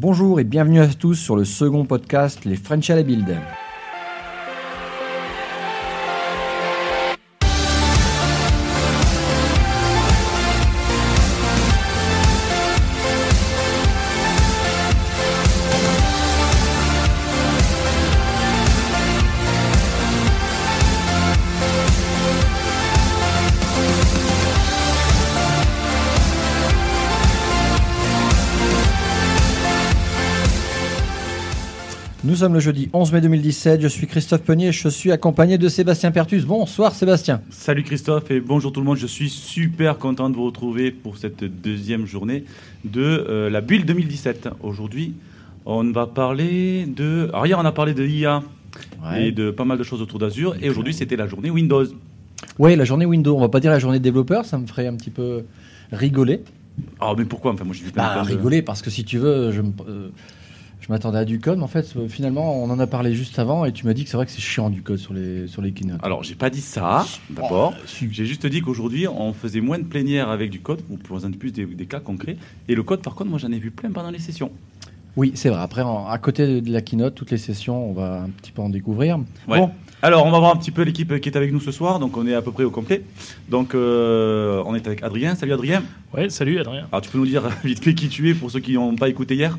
Bonjour et bienvenue à tous sur le second podcast Les French à la Build. Sommes le jeudi 11 mai 2017, je suis Christophe Penier et je suis accompagné de Sébastien Pertus. Bonsoir Sébastien. Salut Christophe et bonjour tout le monde. Je suis super content de vous retrouver pour cette deuxième journée de euh, la bulle 2017. Aujourd'hui, on va parler de. Alors hier, on a parlé de IA et de pas mal de choses autour d'Azure. Et aujourd'hui, c'était la journée Windows. Oui, la journée Windows. On va pas dire la journée développeur, ça me ferait un petit peu rigoler. Ah, mais pourquoi? Enfin, moi, j'ai vu Bah, de- rigoler parce que si tu veux, je, me- euh, je m'attendais à du code, mais en fait, finalement, on en a parlé juste avant et tu m'as dit que c'est vrai que c'est chiant du code sur les, sur les keynotes. Alors, j'ai pas dit ça, d'abord. Oh. J'ai juste dit qu'aujourd'hui, on faisait moins de plénières avec du code, ou plus un plus des, des cas concrets. Et le code, par contre, moi, j'en ai vu plein pendant les sessions. Oui, c'est vrai. Après, en- à côté de la keynote, toutes les sessions, on va un petit peu en découvrir. Ouais. Bon, Alors, on va voir un petit peu l'équipe qui est avec nous ce soir. Donc, on est à peu près au complet. Donc, euh, on est avec Adrien. Salut Adrien. Ouais, salut Adrien. Alors, tu peux nous dire vite fait qui tu es pour ceux qui n'ont pas écouté hier?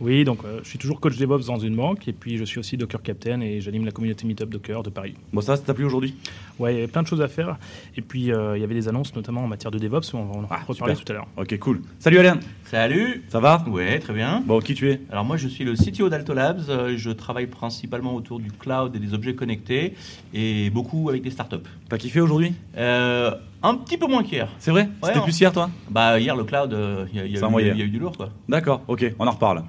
Oui, donc euh, je suis toujours coach DevOps dans une banque et puis je suis aussi Docker Captain et j'anime la communauté Meetup Docker de Paris. Bon, ça, ça t'a plu aujourd'hui? Ouais, il y avait plein de choses à faire et puis euh, il y avait des annonces notamment en matière de DevOps, on va en Ah, reparler super. tout à l'heure. Ok, cool. Salut Alain. Salut Ça va? Ouais, très bien. Bon, qui tu es? Alors moi je suis le CTO d'Altolabs, Euh, je travaille principalement autour du cloud et des objets connectés et beaucoup avec des startups. T'as kiffé aujourd'hui? Euh, un petit peu moins qu'hier. C'est vrai? Ouais, C'était on- plus hier, toi? Bah hier le cloud, euh, y, y il y a eu du lourd quoi. D'accord, ok, on en reparle.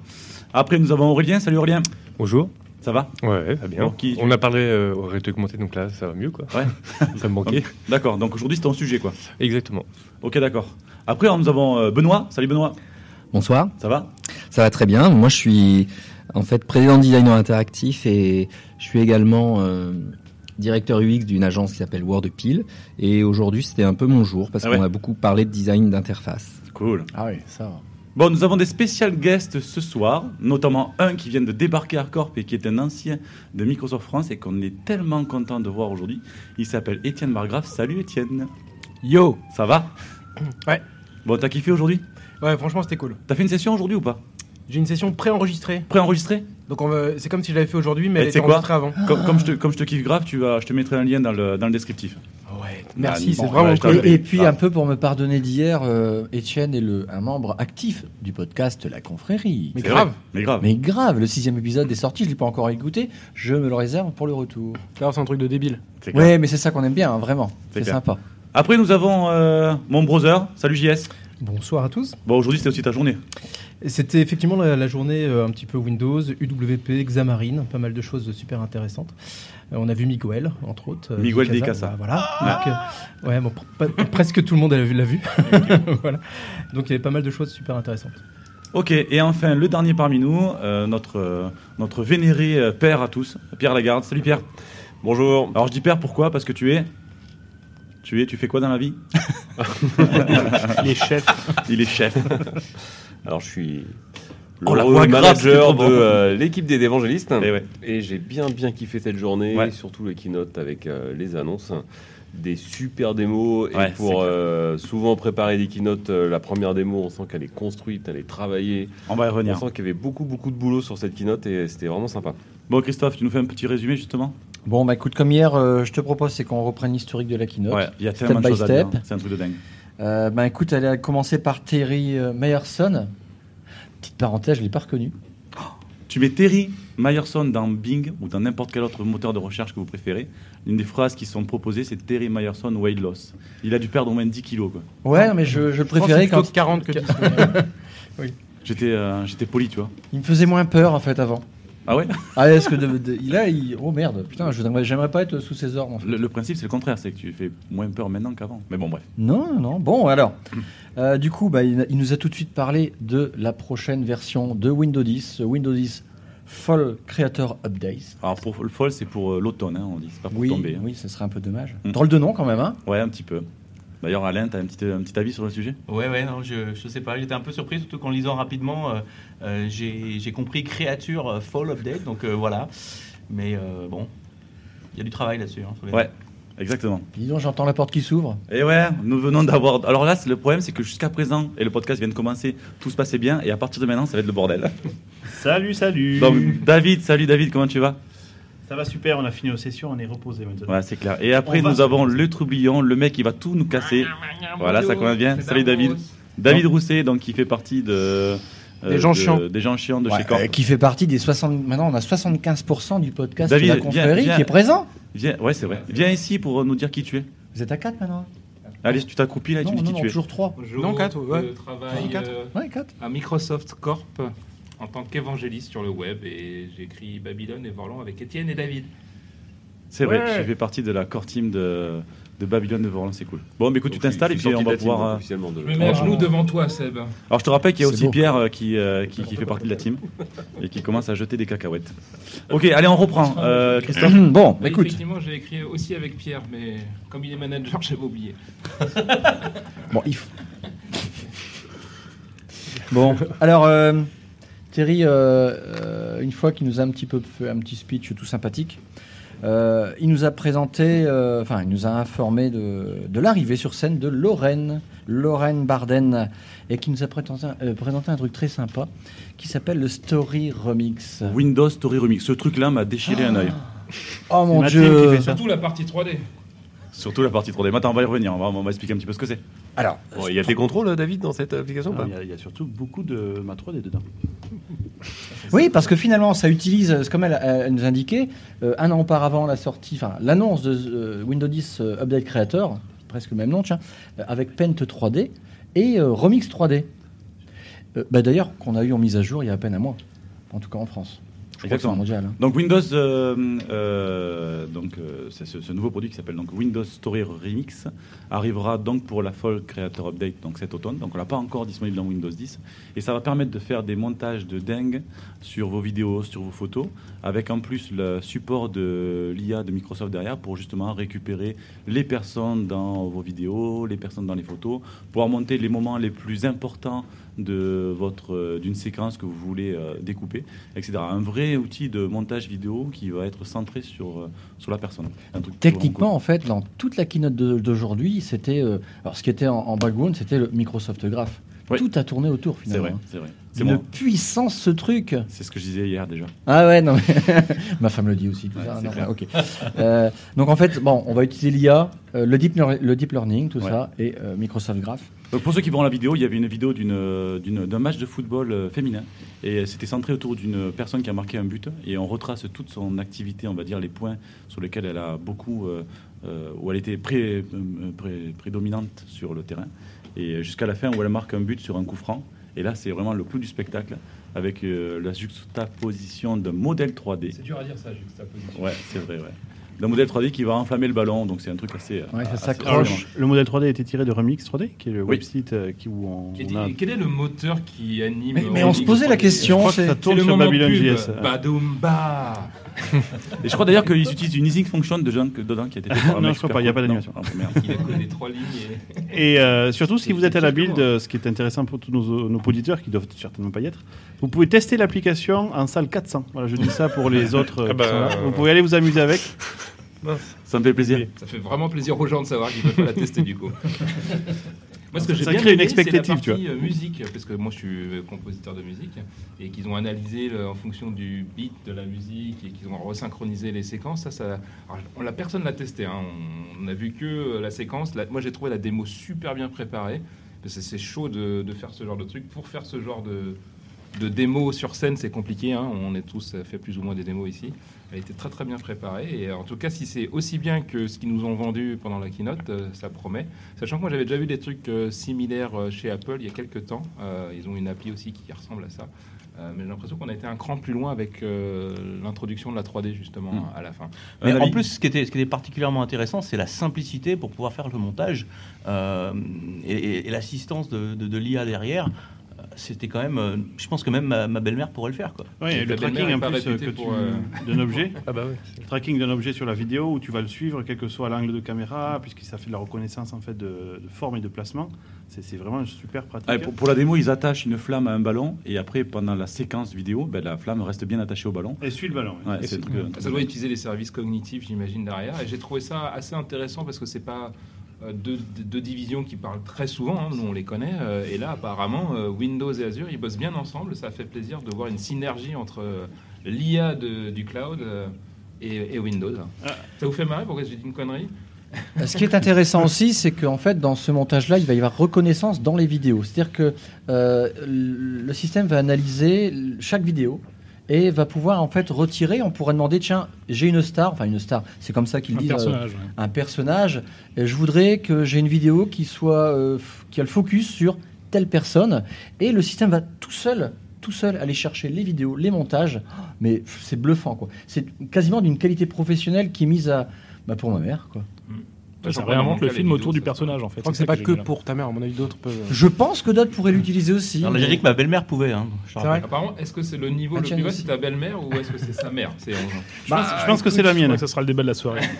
Après, nous avons Aurélien. Salut Aurélien. Bonjour. Ça va Ouais, va bien. Bon, qui- On a parlé euh, au rate augmenté, donc là, ça va mieux, quoi. Ouais. ça me manquait. D'accord, donc aujourd'hui, c'est ton sujet, quoi. Exactement. Ok, d'accord. Après, nous avons euh, Benoît. Salut Benoît. Bonsoir, Ça va ça va très bien. Moi, je suis en fait président de designer interactif et je suis également euh, directeur UX d'une agence qui s'appelle WordPil. Et aujourd'hui, c'était un peu mon jour parce Ah qu'on ouais. a beaucoup parlé de design d'interface. Cool. ah oui, ça va. Bon, nous avons des spécial guests ce soir, notamment un qui vient de débarquer à Corp et qui est un ancien de Microsoft France et qu'on est tellement content de voir aujourd'hui. Il s'appelle Étienne Margraf. Salut Étienne. Yo Ça va? Ouais. Bon, t'as kiffé aujourd'hui? Ouais, franchement, c'était cool. T'as fait une session aujourd'hui ou pas? J'ai une session préenregistrée. Préenregistrée? Donc, c'est comme si je l'avais fait aujourd'hui, mais Eh, elle était enregistrée avant. comme, comme je te, comme je te kiffe grave, tu vas, je te mettrai un lien dans le, dans le descriptif. Ouais, merci, Ah, c'est vraiment cool. Et, et puis, Ah. un peu pour me pardonner d'hier, euh, Étienne est le, un membre actif du podcast La Confrérie. Mais grave. vrai, Mais grave. Mais grave, le sixième épisode est sorti, je ne l'ai pas encore écouté, je me le réserve pour le retour. C'est un truc de débile. Ouais, mais c'est ça qu'on aime bien, hein, vraiment. C'est sympa. Après, nous avons euh, mon brother. Salut JS. Bonsoir à tous. Bon, aujourd'hui, c'était aussi ta journée. C'était effectivement la, la journée euh, un petit peu Windows, UWP, Xamarin, pas mal de choses super intéressantes. Euh, on a vu Miguel, entre autres. euh, Miguel Di de Casa, Casa. bah, voilà. Donc, euh, ouais, bon, pr- pas- presque tout le monde l'a vu. l'a vu. voilà. Donc il y avait pas mal de choses super intéressantes. Ok, et enfin, le dernier parmi nous, euh, notre, euh, notre vénéré euh, père à tous, Pierre Lagarde. Salut Pierre. Bonjour. Alors, je dis père pourquoi? Parce que tu es. Tu es, tu fais quoi dans la vie Les chefs, Il est chef. Alors, je suis Oh, la l'heureux voix grave, manager de euh, l'équipe des évangélistes. Eh ouais. Et j'ai bien, bien kiffé cette journée, Ouais. surtout les keynotes avec euh, les annonces. Des super démos. Et Ouais, pour euh, souvent préparer des keynotes, euh, la première démo, on sent qu'elle est construite, elle est travaillée. On va y On revenir. sent qu'il y avait beaucoup, beaucoup de boulot sur cette keynote et c'était vraiment sympa. Bon, Christophe, tu nous fais un petit résumé justement? Bon, bah écoute, comme hier, euh, je te propose, c'est qu'on reprenne l'historique de la keynote. Ouais, il y a tellement de choses à dire. C'est un truc de dingue. Euh, bah écoute, elle a commencé par Terry euh, Meyerson. Petite parenthèse, je l'ai pas reconnu. Tu mets Terry Myerson dans Bing ou dans n'importe quel autre moteur de recherche que vous préférez. Une des phrases qui sont proposées, c'est Terry Myerson weight loss. Il a dû perdre au moins 10 kilos. Quoi. Ouais, mais je, je le Je pense que c'est préférais quand 40 que 10. J'étais euh, j'étais poli, tu vois. il me faisait moins peur en fait avant. Ah ouais Ah, est-ce que de, de- il a, il- oh merde, putain, je j'aimerais pas être sous ses ordres. En fait. le, le principe, c'est le contraire, c'est que tu fais moins peur maintenant qu'avant. Mais bon, bref. Non, non, non. Bon, alors, euh, du coup, bah, il, il nous a tout de suite parlé de la prochaine version de Windows 10, Windows 10 Fall Creator Updates. Alors, pour le fall, c'est pour euh, l'automne, hein, on dit. C'est pas pour Oui, tomber. hein. oui, ce serait un peu dommage. Mm. Drôle de nom quand même, hein Ouais, un petit peu. D'ailleurs, Alain, tu as un petit, un petit avis sur le sujet? Ouais, ouais, non, je, je sais pas. J'étais un peu surpris, surtout qu'en lisant rapidement, euh, euh, j'ai j'ai compris créature euh, Fall Update, donc euh, voilà. Mais euh, bon, il y a du travail là-dessus. hein, Ouais, exactement. Dis donc, j'entends la porte qui s'ouvre. Et ouais, nous venons d'avoir. Alors là, c'est- le problème, c'est que jusqu'à présent, et le podcast vient de commencer, tout se passait bien, et à partir de maintenant, ça va être le bordel. Salut, salut. Donc, David, salut David, comment tu vas? Ça va super, on a fini nos sessions, on est reposé maintenant. Ouais, c'est clair. Et après, On nous avons reposer. le troublion, le mec qui va tout nous casser. Voilà, ça commence bien. Salut David. David Rousset, donc qui fait partie de. euh, Des gens de- chiants. Des gens chiants de Ouais, chez Corp. euh, qui fait partie des 60. Maintenant, on a 75% du podcast David, de la viens, confrérie viens. qui est présent. Viens, ouais, c'est vrai. Viens ici pour nous dire qui tu es. Vous êtes à 4 maintenant Allez, tu t'accroupis là et Non, tu dis non, qui non, tu es. toujours 3. Bonjour, Non, quatre, ouais. Je travaille Quatre. euh, Ouais, 4. à Microsoft Corp en tant qu'évangéliste sur le web et j'ai écrit Babylone et Vorlon avec Étienne et David. C'est vrai, Ouais. tu fais partie de la core team de, de Babylone de Vorlan, c'est cool. Bon, mais écoute, tu Donc, je t'installes et je puis on va team, pouvoir. donc, euh, de- Je me mets à genoux devant toi, Seb. Alors je te rappelle qu'il y a aussi. Pierre euh, qui, euh, qui, qui fait partie de la team et qui commence à jeter des cacahuètes. Ok, allez, on reprend. Euh, Christophe bon, Oui, écoute. Effectivement, j'ai écrit aussi avec Pierre, mais comme il est manager, j'avais oublié. Bon, il faut- Bon, alors Thierry, euh, euh, une fois qu'il nous a un petit peu fait un petit speech tout sympathique, euh, il nous a présenté, euh, enfin, il nous a informé de, de l'arrivée sur scène de Lorraine, Lorraine Barden, et qui nous a présenté, euh, présenté un truc très sympa qui s'appelle le Story Remix. Windows Story Remix. Ce truc-là m'a déchiré un œil. Oh mon qui dieu fait ça. Surtout la partie 3D. Surtout la partie 3D. Maintenant, on va y revenir. On va, on va expliquer un petit peu ce que c'est. Alors, Bon, Il y a des contrôles, David, dans cette application Il y, a- il y a surtout beaucoup de ma 3D dedans. Oui, parce que finalement, ça utilise, comme elle, elle nous indiquait, euh, un an auparavant la sortie, enfin l'annonce de euh, Windows 10 euh, Update Creator, presque le même nom, tiens, euh, avec Paint 3D et euh, Remix 3D. Euh, bah, D'ailleurs, qu'on a eu en mise à jour il y a à peine un mois, en tout cas en France. Exactement. mondial. hein. Donc Windows, euh, euh, donc euh, c'est ce, ce nouveau produit qui s'appelle donc Windows Story Remix arrivera donc pour la Fall Creator Update donc cet automne. Donc on l'a pas encore disponible dans Windows 10 et ça va permettre de faire des montages de dingue sur vos vidéos, sur vos photos, avec en plus le support de l'IA de Microsoft derrière pour justement récupérer les personnes dans vos vidéos, les personnes dans les photos, pouvoir monter les moments les plus importants de votre euh, d'une séquence que vous voulez euh, découper, etc. Un vrai outil de montage vidéo qui va être centré sur euh, sur la personne. Un truc Techniquement, en fait, dans toute la keynote d'aujourd'hui, c'était. alors, ce qui était en, en background, c'était le Microsoft Graph. Oui. Tout a tourné autour, C'est finalement. vrai, c'est vrai. C'est Une moi. puissance, ce truc C'est ce que je disais hier déjà. Ah ouais, non, mais ma femme le dit aussi. Tout Ouais, ça. Non, ok. Euh, donc en fait, bon, on va utiliser l'IA, euh, le, deep le deep learning, tout Ouais. ça, et euh, Microsoft Graph. Donc pour ceux qui verront la vidéo, il y avait une vidéo d'un match de football féminin et c'était centré autour d'une personne qui a marqué un but et on retrace toute son activité, on va dire les points sur lesquels elle a beaucoup, où elle était pré- pré- prédominante sur le terrain et jusqu'à la fin où elle marque un but sur un coup franc. Et là, c'est vraiment le clou du spectacle avec euh, la juxtaposition d'un modèle 3D. C'est dur à dire ça, juxtaposition. Ouais, c'est vrai, ouais. D'un modèle 3D qui va enflammer le ballon, donc c'est un truc assez. Ouais, ça assez s'accroche. Le modèle 3D a été tiré de Remix 3D, qui est le Oui. website euh, qui, où on, Quel, on a... quel est le moteur qui anime Mais- mais on se posait la 3D? question, Je crois que c'est- ça C'est tourne le sur Babylon pub. JS. Badoum ba. Et je crois d'ailleurs qu'ils utilisent une easing function de dedans, dedans qui a été Non, je crois super pas, il y a pas d'animation. Ah, merde. Il a connu trois lignes et... Et euh, surtout, si vous êtes à la build, euh, ce qui est intéressant pour tous nos, nos auditeurs, qui doivent certainement pas y être, vous pouvez tester l'application en salle 400. Voilà, je dis ça pour les autres. euh, Ah bah, qui sont là. euh, Vous pouvez aller vous amuser avec. Ça me fait plaisir. Ça fait vraiment plaisir aux gens de savoir qu'ils peuvent pas la tester du coup. Moi, ce que j'ai Ça bien crée une aimé, c'est la expectative, tu partie, euh, musique, parce que moi je suis euh, compositeur de musique, et qu'ils ont analysé le- en fonction du beat de la musique et qu'ils ont resynchronisé les séquences. Ça, ça, alors, on, la personne l'a testé. hein. On, on a vu que euh, la séquence. La- moi, j'ai trouvé la démo super bien préparée. Parce que c'est chaud de, de faire ce genre de truc. Pour faire ce genre de, de démo sur scène, c'est compliqué. hein. On est tous fait plus ou moins des démos ici. Elle était très très bien préparée. Et en tout cas, si c'est aussi bien que ce qu'ils nous ont vendu pendant la keynote, euh, ça promet. Sachant que moi j'avais déjà vu des trucs euh, similaires euh, chez Apple il y a quelques temps. Ils ont une appli aussi qui ressemble à ça. Euh, mais j'ai l'impression qu'on a été un cran plus loin avec euh, l'introduction de la 3D justement Mm. à la fin. Mais en plus, ce qui, était, ce qui était particulièrement intéressant, c'est la simplicité pour pouvoir faire le montage euh, et, et- et l'assistance de, de- de l'IA derrière. C'était quand même. euh, je pense que même ma, ma belle-mère pourrait le faire. Quoi. Oui, et Ta le tracking pas plus euh, que tu- euh, d'un objet. Ah bah oui. Le tracking d'un objet sur la vidéo où tu vas le suivre, quel que soit l'angle de caméra, puisque ça fait de la reconnaissance en fait de, de forme et de placement. C'est vraiment super pratique. Ah, pour, pour la démo, ils attachent une flamme à un ballon et après, pendant la séquence vidéo, ben, la flamme reste bien attachée au ballon. Et suit le ballon. Ouais, Et truc, Ça doit utiliser les services cognitifs, j'imagine, derrière. Et j'ai trouvé ça assez intéressant parce que c'est pas deux, deux divisions qui parlent très souvent, hein, nous on les connaît. euh, et là, apparemment, euh, Windows et Azure, ils bossent bien ensemble. Ça fait plaisir de voir une synergie entre euh, l'IA du cloud euh, et, et Windows. Ah. Ça vous fait marrer Pourquoi j'ai dit une connerie? Ce qui est intéressant aussi, c'est qu'en fait, dans ce montage-là, il va y avoir reconnaissance dans les vidéos. C'est-à-dire que euh, le système va analyser chaque vidéo et va pouvoir en fait retirer. On pourrait demander, tiens, j'ai une star, enfin une star, c'est comme ça qu'ils Un disent, personnage, ouais. un personnage. Et je voudrais que j'ai une vidéo qui soit, euh, qui a le focus sur telle personne, et le système va tout seul. Tout seul aller chercher les vidéos, les montages, Oh, mais c'est bluffant quoi. C'est quasiment d'une qualité professionnelle qui est mise à, bah, pour ma mère quoi. Ça Vois réinvente le film autour du ça. personnage en fait. Je crois que C'est ça pas que pour ta mère, à mon avis, d'autres peuvent. Je pense que d'autres pourraient l'utiliser aussi. Alors dit que ma belle-mère pouvait. Hein, C'est rappelle. vrai Apparemment, est-ce que c'est le niveau Ah, le plus bas, c'est ta belle-mère ou est-ce que c'est sa mère C'est- Je pense, je pense que c'est la mienne. ça sera le débat de la soirée.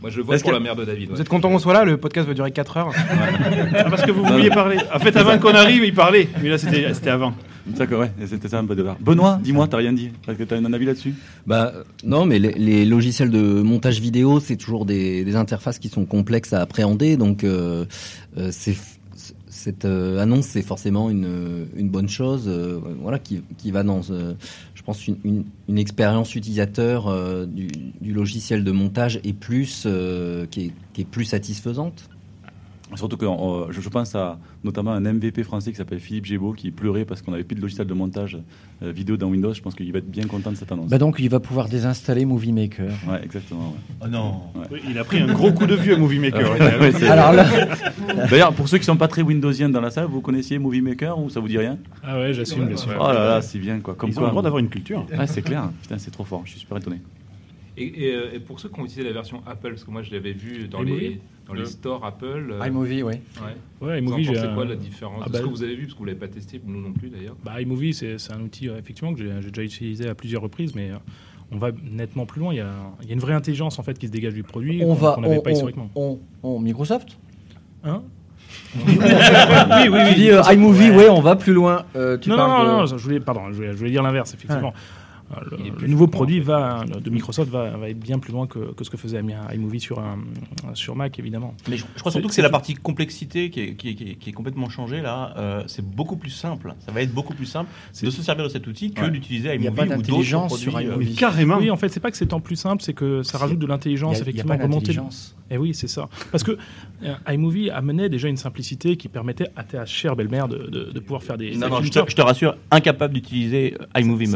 Moi, je vote pour que- la mère de David. ouais. Vous êtes content qu'on soit là Le podcast va durer 4 heures. Ah, parce que vous vouliez parler. En fait, avant qu'on arrive, il parlait. Mais là, c'était c'était avant. D'accord, ouais, c'était ça un peu de Benoît, dis-moi, t'as rien dit Parce que t'as un avis là-dessus Bah non, mais les, les logiciels de montage vidéo, c'est toujours des, des interfaces qui sont complexes à appréhender, donc euh, euh, c'est cette euh, annonce, c'est forcément une, une bonne chose, euh, voilà, qui, qui va dans, euh, je pense, une, une, une expérience utilisateur du, du logiciel de montage et plus, qui, est, qui est plus satisfaisante. Surtout que euh, je, je pense à notamment un MVP français qui s'appelle Philippe Gébaud qui pleurait parce qu'on avait plus de logiciel de montage euh, vidéo dans Windows. Je pense qu'il va être bien content de cette annonce. Bah donc il va pouvoir désinstaller Movie Maker. Ouais, exactement. ouais. Oh non. Oui, il a pris un gros coup de vieux Movie Maker. Ouais, Alors là, D'ailleurs, pour ceux qui sont pas très Windowsiens dans la salle, vous connaissiez Movie Maker ou ça vous dit rien? Ah ouais, j'assume bien sûr. Oh là là, c'est bien quoi. Comme Ils ont quoi. le droit d'avoir une culture. Ouais, c'est clair. Putain, c'est trop fort. Je suis super étonné. Et, et, euh, et pour ceux qui ont utilisé la version Apple, parce que moi je l'avais vu dans les, dans les stores Apple. euh, iMovie, oui. ouais. Ouais, Vous en iMovie, j'ai pensez un- quoi la différence? Ah ce bah- que vous avez vu? Parce que vous l'avez pas testé, nous non plus d'ailleurs. Bah, iMovie, c'est un outil euh, effectivement que j'ai déjà utilisé à plusieurs reprises, mais euh, on va nettement plus loin. Il y, a, il y a une vraie intelligence en fait qui se dégage du produit On qu'on va, qu'on n'avait on, pas on- historiquement. on- on- Microsoft? Hein? Oui, oui, Tu dis euh, iMovie, ouais. on va plus loin. Euh, tu non, non, parles non, de- non, je voulais, pardon, je voulais, je voulais dire l'inverse, effectivement. Le, le nouveau produit va, de Microsoft va, va être bien plus loin que, que ce que faisait iMovie sur, un, sur Mac, évidemment. Mais je, je crois surtout que c'est la partie complexité qui est, qui est- qui est- qui est complètement changée là. Euh, c'est beaucoup plus simple. Ça va être beaucoup plus simple de se servir de cet outil que Ouais. d'utiliser a iMovie pas ou d'autres sur euh, iMovie. Carrément. Oui, en fait, c'est pas que c'est tant plus simple, c'est que ça rajoute de l'intelligence, effectivement, d'intelligence. Et oui, c'est ça. Parce que euh, iMovie amenait déjà une simplicité qui permettait à ta chère belle-mère de, de, de pouvoir faire des. Non, des non, je te, je te rassure, incapable d'utiliser iMovie.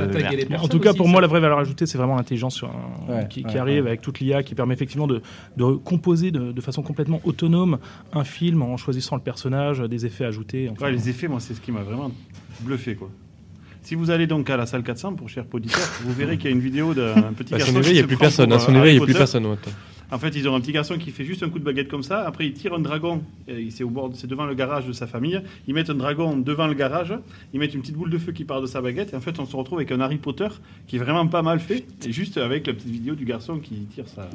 Mais en tout cas, pour ça. moi, la vraie valeur ajoutée, c'est vraiment l'intelligence Ouais, qui, ouais, qui arrive ouais. avec toute l'IA, qui permet effectivement de, de composer de, de façon complètement autonome un film en choisissant le personnage, des effets ajoutés. enfin. Ouais, les effets, moi, c'est ce qui m'a vraiment bluffé, quoi. Si vous allez donc à la salle 400 pour cher poditeur, vous verrez qu'il y a une vidéo d'un petit garçon. son qui éveil, il n'y a plus personne. À son euh, éveil, il n'y a plus personne. ouais. En fait, ils ont un petit garçon qui fait juste un coup de baguette comme ça. Après, il tire un dragon. C'est au bord, c'est devant le garage de sa famille. Ils mettent un dragon devant le garage. Ils mettent une petite boule de feu qui part de sa baguette. Et en fait, on se retrouve avec un Harry Potter qui est vraiment pas mal fait. Et juste avec la petite vidéo du garçon qui tire sa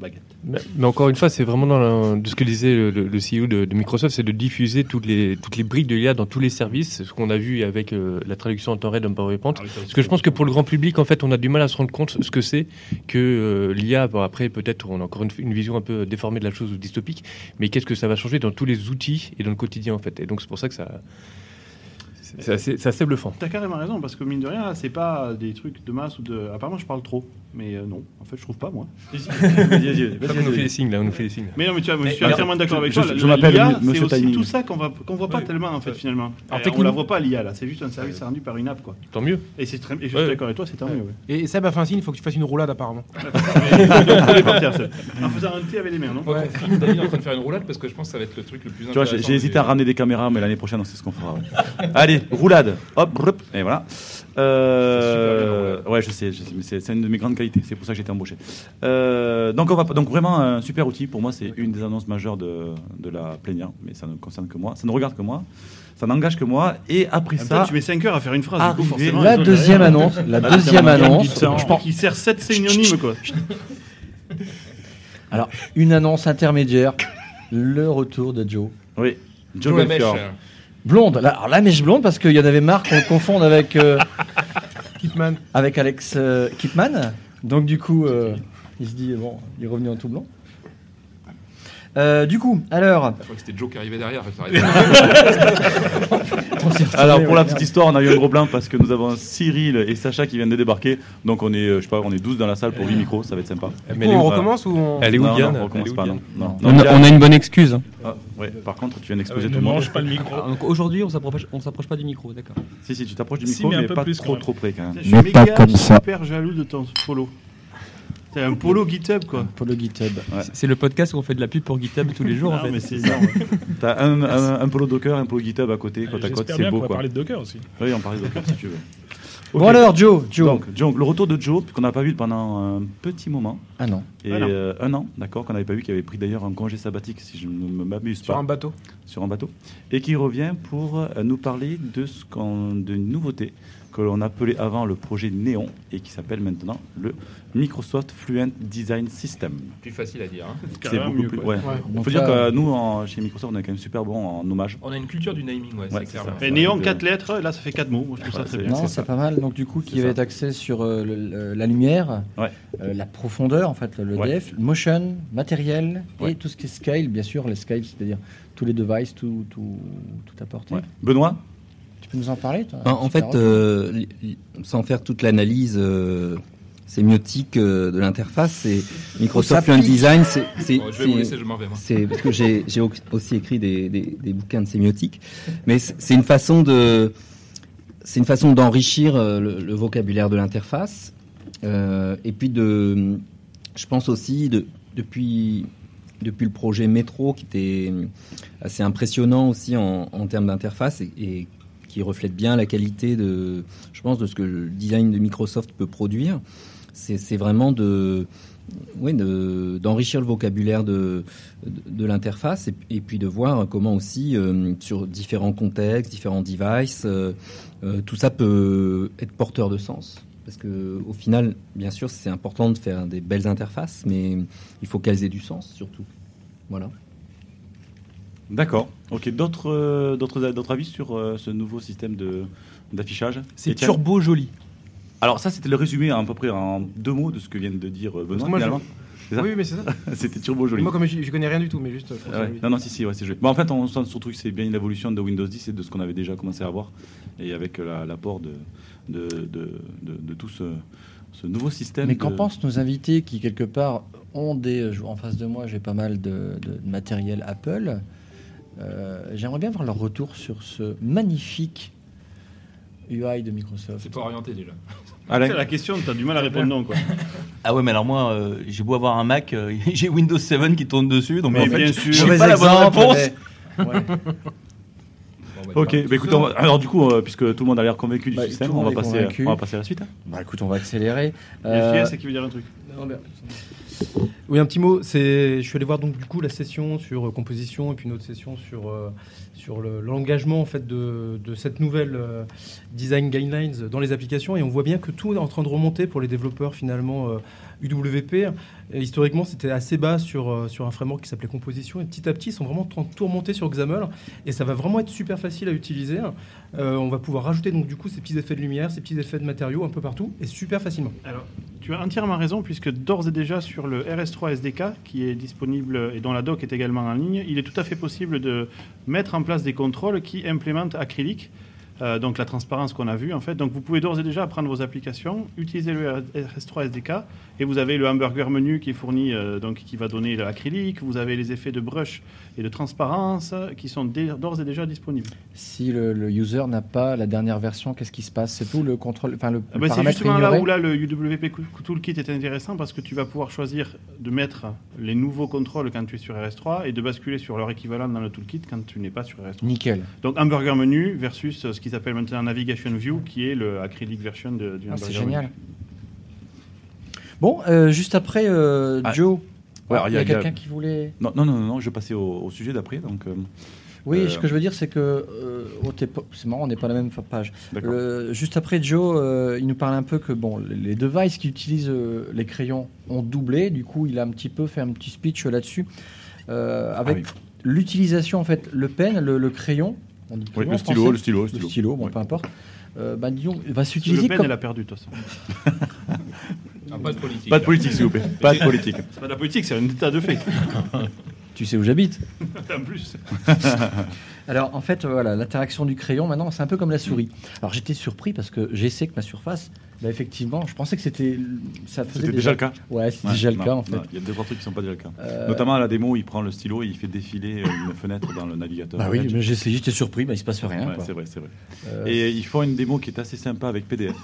baguette. Mais, mais encore une fois, c'est vraiment dans la- de ce que disait le, CEO de, de Microsoft, c'est de diffuser toutes les, toutes les briques de l'IA dans tous les services, ce qu'on a vu avec euh, la traduction en temps réel d'EmpowerPoint. Ah oui, Parce que je pense que pour le grand public, en fait, on a du mal à se rendre compte ce que c'est que euh, l'IA. Bon, après, peut-être, on a encore une, une vision un peu déformée de la chose ou dystopique, mais qu'est-ce que ça va changer dans tous les outils et dans le quotidien, en fait. Et donc, c'est pour ça que ça. C'est- assez, assez bluffant. T'as carrément raison, parce que mine de rien, c'est pas des trucs de masse ou de. Apparemment, je parle trop. Mais euh, non, en fait, je trouve pas, moi. On nous fait des signes, là, on nous fait des signes. Mais non, mais tu vois, je suis mais- entièrement d'accord avec je- toi. je m'appelle c'est aussi tout ça qu'on voit pas Oui. tellement, en fait, finalement. On la voit pas, l'IA, là. C'est juste un service rendu par une app, quoi. Tant mieux. Et, c'est très... et je suis Ouais. d'accord avec toi, c'est tant mieux. ouais. Et Seb a fait un signe, il faut que tu fasses une roulade apparemment. Ça. En faisant un thé avec les mains, non David en train de faire une roulade parce que je pense que ça va être le truc le plus Tu vois, j'ai intéressant. hésité à ramener des caméras, mais l'année prochaine, on sait ce qu'on fera. ouais. Allez, roulade. Hop, rup, et voilà. Euh, ouais, je sais, je sais, mais c'est c'est une de mes grandes qualités. C'est pour ça que j'ai été embauché. Euh, donc, on va, donc vraiment un super outil. Pour moi, c'est une des annonces majeures de, de la plénière, mais ça ne concerne que moi. Ça ne regarde que moi. ça n'engage que moi. Et après En même ça, tu mets 5 heures à faire une phrase. du coup, Arrivé. forcément, La ils ont deuxième derrière. annonce, la Ah, deuxième annonce, temps. je pense- Qui sert 7 synonymes, quoi. alors une annonce intermédiaire, le retour de Joe. oui, Joe Joe Belfior. Blonde, là, alors la mèche blonde parce qu'il y en avait marre qu'on le confonde avec, euh, avec Alex euh, Kipman. Donc du coup, euh, il se dit, bon, il est revenu en tout blanc. Euh, du coup, alors, Je crois que c'était Joe qui arrivait derrière. Alors pour la petite histoire, on a eu un gros blanc parce que nous avons Cyril et Sacha qui viennent de débarquer. Donc on est, euh, je sais pas, on est 12 dans la salle pour 8 micros, ça va être sympa. Du Mais coup, elle est on recommence ou on... Elle est où non, on recommence pas, a, Diane- on a une bonne excuse. Ah, ouais, par contre, tu viens d'exposer ne tout le monde. mange pas le micro. Ah, donc aujourd'hui, on s'approche, on s'approche pas du micro, d'accord. Si, si, tu t'approches du Si, micro, mais pas trop, trop près quand même. Je suis Mais pas méga comme ça. super jaloux de ton polo. C'est un polo GitHub, quoi. Polo GitHub. Ouais. C'est le podcast où on fait de la pub pour GitHub tous les jours, en Ah, fait. mais c'est énorme. T'as un, un, un polo Docker, un polo GitHub à côté, côte à côte, c'est beau va quoi. parler de Docker aussi. Oui, on parle de Docker si tu veux. Bon alors, Joe, Joe. Donc, Joe, le retour de Joe, qu'on n'a pas vu pendant un petit moment. ah non. Et Un an. euh, un an, d'accord, qu'on n'avait pas vu, qui avait pris d'ailleurs un congé sabbatique, si je ne m'abuse Sur pas, un bateau. sur un bateau, et qui revient pour euh, nous parler de ce qu'on, d'une nouveauté que l'on appelait avant le projet Néon et qui s'appelle maintenant le Microsoft Fluent Design System. Plus facile à dire. hein. C'est beaucoup mieux, plus. Ouais. Ouais. Il faut dire que nous, en- chez Microsoft, on est quand même super bon en hommage. On a une culture du naming, ouais, ça. Et Néon, 4 lettres, et là, ça fait 4 mots. Moi, je trouve ça très c'est- bien. Non, c'est pas mal. Donc du coup, qui avait ça. accès sur euh, le- le- la lumière, Ouais. euh, la profondeur, en fait, le, le Ouais. def, le motion, matériel Ouais. et tout ce qui est scale, bien sûr, les scales, c'est-à-dire tous les devices, tout, tout, tout apporté. Ouais. Benoît? Peux nous en parler toi En, fait, euh, sans faire toute l'analyse euh, sémiotique euh, de l'interface, c'est Microsoft Fluent. Design. C'est, c'est, Bon, je vais vous c'est- laisser, je m'en vais. moi. c'est parce que j'ai, j'ai au- aussi écrit des, des, des bouquins de sémiotique, mais c'est, c'est une façon de, c'est une façon d'enrichir euh, le, le vocabulaire de l'interface, euh, et puis de, je pense aussi de, depuis depuis le projet Métro qui était assez impressionnant aussi en, en termes d'interface et, et qui reflète bien la qualité de, je pense, de ce que le design de Microsoft peut produire. C'est, vraiment de, oui, de- d'enrichir le vocabulaire de, de, l'interface et, et puis de voir comment aussi euh, sur différents contextes, différents devices, euh, euh, tout ça peut être porteur de sens. Parce que au final, bien sûr, c'est important de faire des belles interfaces, mais il faut qu'elles aient du sens surtout. Voilà. D'accord. Ok. D'autres, euh, d'autres, d'autres avis sur euh, ce nouveau système de, d'affichage? C'est Étienne? Turbo joli. Alors ça, c'était le résumé à peu près en deux mots de ce que vient de dire euh, Benoît. moi, je- finalement. C'est ça? Oui, mais c'est ça. C'était turbo joli. Moi, comme je, je connais rien du tout, mais juste. euh, Ah ouais. Non, non, si, si, ouais, c'est joli. Bon, en fait, on sent surtout que c'est bien l'évolution de Windows 10 et de ce qu'on avait déjà commencé à voir. Et avec la- l'apport de, de, de, de- de tout ce, ce nouveau système. Mais qu'en de- pensent nos invités qui, quelque part, ont des. je- En face de moi, j'ai pas mal de, de matériel Apple. Euh, J'aimerais bien avoir leur retour sur ce magnifique UI de Microsoft. C'est pas orienté déjà. Alain C'est la question, t'as du mal à répondre non, quoi. Ah ouais, mais alors moi, euh, j'ai beau avoir un Mac, euh, j'ai Windows 7 qui tourne dessus, donc Mais en fait, bien je- sûr. pas la bonne réponse. mais- ouais. Bah, Ok, bah, bah, écoute, on va- alors du coup, euh, puisque tout le monde a l'air convaincu du Bah, système, on va, passer, on va passer à la suite. hein. Bah écoute, on va accélérer. Il y a Euh, JS qui veut dire un truc. Oui, un petit mot. Je suis allé voir donc du coup la session sur euh, composition et puis une autre session sur euh, l'engagement en fait de, cette nouvelle euh, design guidelines dans les applications et on voit bien que tout est en train de remonter pour les développeurs finalement UWP. Et historiquement, c'était assez bas sur euh, sur un framework qui s'appelait Composition et petit à petit, ils sont vraiment remonter sur XAML et ça va vraiment être super facile à utiliser. Euh, on va pouvoir rajouter donc du coup ces petits effets de lumière, ces petits effets de matériaux un peu partout et super facilement. Alors, tu as entièrement raison, puisque d'ores et déjà sur le RS3 SDK, qui est disponible et dont la doc est également en ligne, il est tout à fait possible de mettre en place des contrôles qui implémentent acrylique, euh, donc la transparence qu'on a vue en fait. Donc vous pouvez d'ores et déjà prendre vos applications, utiliser le RS3 SDK, et vous avez le hamburger menu qui est fourni, euh, donc qui va donner l'acrylique, vous avez les effets de brush et de transparence qui sont d'ores et déjà disponibles. Si le, le user n'a pas la dernière version, qu'est-ce qui se passe? C'est tout le contrôle, enfin le, Ah bah, c'est justement là où là, le UWP Toolkit est intéressant parce que tu vas pouvoir choisir de mettre les nouveaux contrôles quand tu es sur RS3 et de basculer sur leur équivalent dans le toolkit quand tu n'es pas sur RS3. Nickel. Donc hamburger menu versus euh, ce qu'ils appellent maintenant navigation view qui est le acrylic version de, du Ah, c'est génial. Bon, euh, juste après, euh, Ah. Joe. Ouais, il y a, quelqu'un qui voulait. Non, non, non, non, je vais passer au, au sujet d'après. Donc, euh, Oui, Euh, ce que je veux dire, c'est que euh, c'est marrant, on n'est pas la même page. Juste après, Joe, euh, il nous parle un peu que bon, les devices qui utilisent euh, les crayons ont doublé. Du coup, il a un petit peu fait un petit speech là-dessus euh, avec Ah oui. l'utilisation en fait, le pen, le, le crayon. On dit Oui, crayon le stylo, le stylo, le stylo. bon, Oui. peu importe. Euh, bah, disons, va Le s'utiliser Pen, comme. elle a perdu, de toute façon. Ah, pas de politique. Pas de politique, s'il vous plaît. Pas de politique. C'est pas de la politique, c'est un état de fait. Tu sais où j'habite. en plus. Alors en fait, voilà, l'interaction du crayon maintenant, c'est un peu comme la souris. Alors j'étais surpris parce que j'essaie que ma surface, bah, effectivement, je pensais que c'était, ça faisait C'était déjà le cas? Ouais, c'est Ouais, déjà le cas en fait. Il y a deux trois trucs qui sont pas déjà le cas. Euh, Notamment à la démo, il prend le stylo et il fait défiler euh, une fenêtre dans le navigateur. Bah oui, mais j'ai essayé, j'étais surpris, bah, il se passe rien. Ouais, quoi. c'est vrai, c'est vrai. Euh, Et ils font une démo qui est assez sympa avec PDF.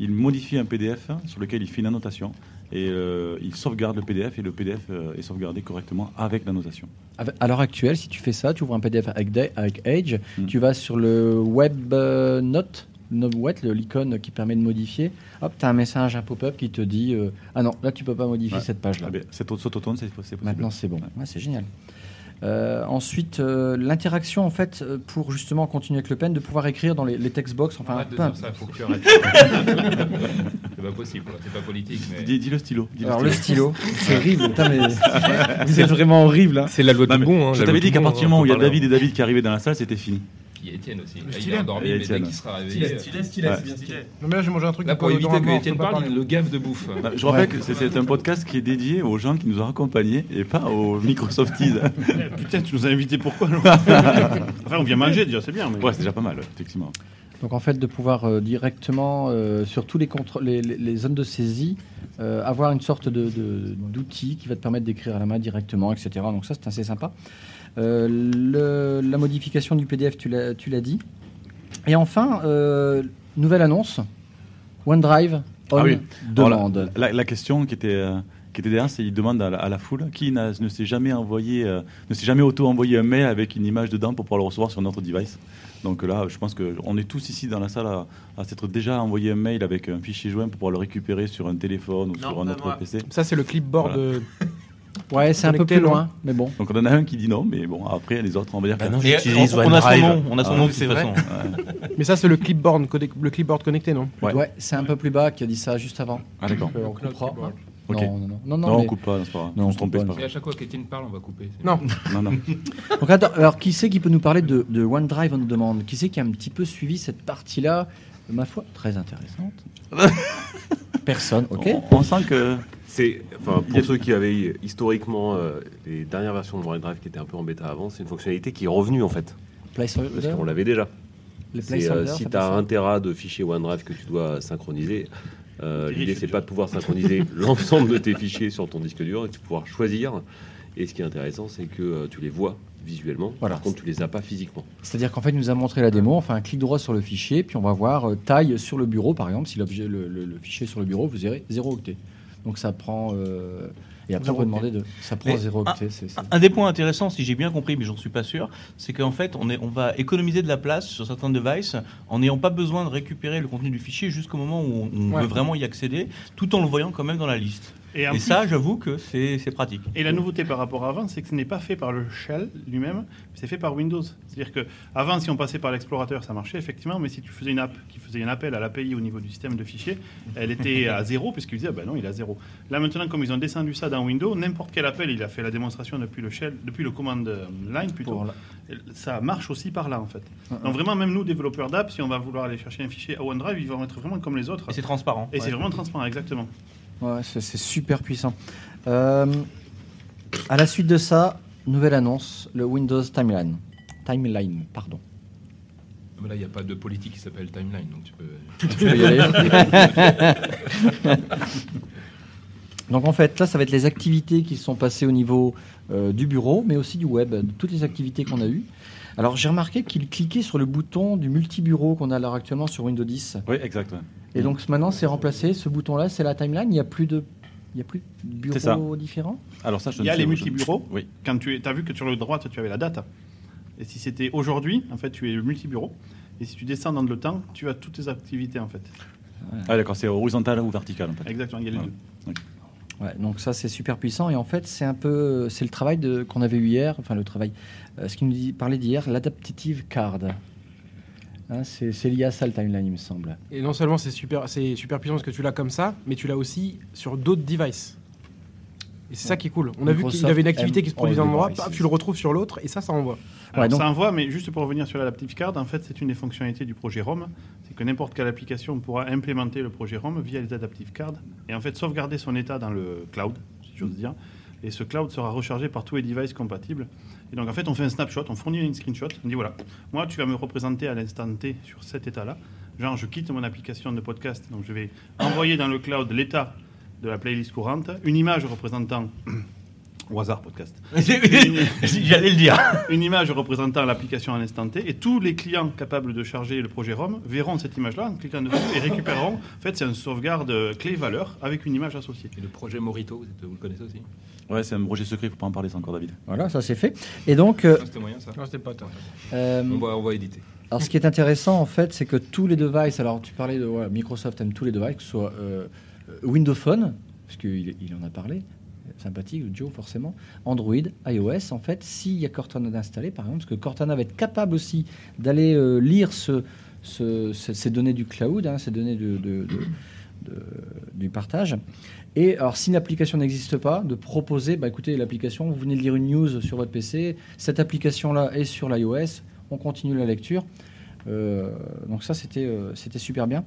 Il modifie un PDF sur lequel il fait une annotation et euh, il sauvegarde le PDF et le PDF euh, est sauvegardé correctement avec l'annotation. avec- À l'heure actuelle, si tu fais ça, tu ouvres un PDF avec, Edge, Hmm. tu vas sur le web euh, note, no- what, le- l'icône qui permet de modifier. Hop, tu as un message, un pop-up qui te dit euh, Ah non, là tu peux pas modifier Ouais. cette page-là. Ah Cet autotone, c'est c'est possible. Maintenant, c'est bon. Ouais, c'est génial. Euh, ensuite, euh, l'interaction, en fait, euh, pour justement continuer avec le pen, de pouvoir écrire dans les, les textbox, enfin, peu ça, faut que tu. c'est pas possible, quoi. c'est pas politique. Mais... Dis, dis le stylo. dis Alors, le stylo, c'est horrible. Putain, mais vous êtes vraiment horrible. hein. C'est la loi mais bon. hein, je t'avais dit qu'à partir du moment où il y a. David et David qui arrivaient dans la salle, c'était fini. Puis Étienne aussi. Le Là, il est stylet. endormi, mais dès qu'il sera réveillé. Stylet, stylet, Ouais. c'est bien stylé. Non, mais là, j'ai mangé un truc. Là, pour éviter que Étienne parle, parler. il le gaffe de bouffe. Bah, Je rappelle que c'est- un podcast qui est dédié aux gens qui nous ont accompagnés et pas aux Microsofties. Putain, tu nous as invités pourquoi Enfin, on vient manger déjà, c'est bien. Mais... Ouais, c'est déjà pas mal, effectivement. Donc, en fait, de pouvoir euh, directement, euh, sur tous les, les, les- zones de saisie, euh, avoir une sorte de- de- d'outil qui va te permettre d'écrire à la main directement, etc. Donc, ça, c'est assez sympa. Le- la modification du PDF, tu l'as dit. Et enfin, nouvelle annonce OneDrive on Ah oui. Alors, demande. la, la- la question qui était, qui était derrière, c'est il demande à la, à la foule qui ne s'est jamais envoyé, euh, ne s'est jamais auto-envoyé un mail avec une image dedans pour pouvoir le recevoir sur notre device. Donc là, je pense qu'on est tous ici dans la salle à, à s'être déjà envoyé un mail avec un fichier joint pour pouvoir le récupérer sur un téléphone ou Non, sur un bah, autre moi. PC. Ça, c'est le clipboard. Voilà. Ouais, c'est un peu plus loin, mais bon. Donc on en a un qui dit non, mais bon, après les autres, on va dire Bah que- non, on, on a son nom, on a son Ah, nom de c'est toute vrai. façon. Mais ça, c'est le clipboard, le clipboard connecté, non? Ouais. Ouais, c'est un peu plus bas qui a dit ça juste avant. Ah d'accord. Euh, on coupera. Non, non, non. non, Non, non, on coupe pas, c'est pas grave. Non, on se trompe, pas. pas Et à chaque fois qu'Étienne parle, on va couper. Non. Non, non. Donc, attends, alors, qui c'est qui peut nous parler de, de OneDrive on demande? Qui c'est qui a un petit peu suivi cette partie-là Ma foi, très intéressante. Personne, ok On, on sent que C'est, a- pour ceux qui avaient historiquement euh, les dernières versions de OneDrive qui étaient un peu en bêta avant, c'est une fonctionnalité qui est revenue en fait, Placeholder? Parce qu'on l'avait déjà. Les euh, si tu as passe un Tera de fichiers OneDrive que tu dois synchroniser, euh, l'idée c'est pas de pouvoir synchroniser l'ensemble de tes fichiers sur ton disque dur et de pouvoir choisir. Et ce qui est intéressant, c'est que euh, tu les vois visuellement, Voilà. par contre tu les as pas physiquement. C'est-à-dire qu'en fait, il nous a montré la démo, on fait un clic droit sur le fichier, puis on va voir euh, taille sur le bureau, par exemple. Si l'objet, le, le- le fichier est sur le bureau, vous verrez 0 octet. Donc ça prend. Et après, on Zéro peut demander de. Ça prend Mais 0 un- octet. c'est- c'est- Un des points intéressants, si j'ai bien compris, mais j'en suis pas sûr, c'est qu'en fait, on, est, on va économiser de la place sur certains devices en n'ayant pas besoin de récupérer le contenu du fichier jusqu'au moment où on Ouais. veut vraiment y accéder, tout en le voyant quand même dans la liste. Et, en Et plus- ça, j'avoue que c'est pratique. Et la nouveauté par rapport à avant, c'est que ce n'est pas fait par le shell lui-même, c'est fait par Windows. C'est-à-dire que avant, si on passait par l'explorateur, ça marchait effectivement, mais si tu faisais une app qui faisait un appel à l'API au niveau du système de fichiers, elle était à zéro, puisqu'il disait, ah ben non, il est à zéro. Là maintenant, comme ils ont descendu ça dans Windows, n'importe quel appel, il a fait la démonstration depuis le shell, depuis le command line plutôt. Ça marche aussi par là en fait. Donc vraiment, même nous, développeurs d'app, si on va vouloir aller chercher un fichier à OneDrive, ils vont être vraiment comme les autres. Et c'est transparent. Et Ouais. c'est vraiment transparent, exactement. Ouais, c'est super puissant. Euh, à la suite de ça, nouvelle annonce le Windows Timeline. Timeline, pardon. Ah, Là, il n'y a pas de politique qui s'appelle Timeline, donc tu peux. Tu peux y aller. Donc en fait, là, ça va être les activités qui sont passées au niveau euh, du bureau, mais aussi du web, toutes les activités qu'on a eues. Alors j'ai remarqué qu'il cliquait sur le bouton du multi-bureau qu'on a à l'heure actuellement sur Windows 10. Oui, exact. ouais. Et donc maintenant, c'est remplacé. Ce bouton-là, c'est la timeline. Il n'y a plus de, il y a plus de ça. bureaux différents? Alors ça, je Il y a les multibureaux. Oui. Quand tu as vu que sur le droite, tu avais la date. Et si c'était aujourd'hui, en fait, tu es le multibureau. Et si tu descends dans le temps, tu as toutes tes activités, en fait. Ah d'accord, c'est horizontal ou vertical en fait. Exactement, il y a les Ouais. deux. Oui. Ouais, donc ça c'est super puissant et en fait c'est un peu c'est le travail qu'on avait eu hier, enfin le travail, euh, ce qui nous dit, parlait d'hier, l'adaptive card. Hein, c'est lié à ça le timeline il me semble. Et non seulement c'est super, super puissant parce que tu l'as comme ça, mais tu l'as aussi sur d'autres devices. Et c'est ça qui est cool. On a vu qu'il Microsoft avait une activité qui se produisait dans un endroit, tu le retrouves sur l'autre et ça, ça envoie. Alors, Ouais, donc- ça envoie, mais juste pour revenir sur l'Adaptive Card, en fait, c'est une des fonctionnalités du projet ROM. C'est que n'importe quelle application pourra implémenter le projet ROM via les Adaptive Cards et en fait sauvegarder son état dans le cloud, si j'ose dire. Et ce cloud sera rechargé par tous les devices compatibles. Et donc, en fait, on fait un snapshot, on fournit une screenshot, on dit voilà, moi, tu vas me représenter à l'instant T sur cet état-là. Genre, je quitte mon application de podcast, donc je vais envoyer dans le cloud l'état de la playlist courante, une image représentant au hasard podcast. J'allais le dire. Une image représentant l'application à l'instant T et tous les clients capables de charger le projet ROM verront cette image-là en cliquant dessus et récupéreront. En fait, c'est une sauvegarde clé-valeur avec une image associée. Et le projet Morito, vous, le connaissez aussi? Ouais, c'est un projet secret, il faut pas en parler, c'est encore David. Voilà, ça c'est fait. Et donc, euh, Ah, C'était moyen ça Non, c'était pas toi. euh, on, va, on va éditer. alors ce qui est intéressant en fait, c'est que tous les devices, alors tu parlais de Microsoft aime tous les devices, que ce soit euh, Windows Phone, parce qu'il il en a parlé, sympathique, Joe forcément, Android, iOS, en fait, s'il y a Cortana d'installer, par exemple, parce que Cortana va être capable aussi d'aller euh, lire ce, ce- ce- ces données du cloud, hein, ces données du partage. Et alors, si une application n'existe pas, de proposer, bah, écoutez, l'application, vous venez de lire une news sur votre PC, cette application-là est sur l'iOS, on continue la lecture. Euh, donc ça, euh, c'était super bien.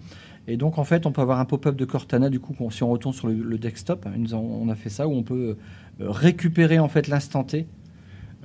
Et donc, en fait, on peut avoir un pop-up de Cortana, du coup, si on retourne sur le, desktop, hein, on a fait ça, où on peut euh, récupérer, en fait, l'instant T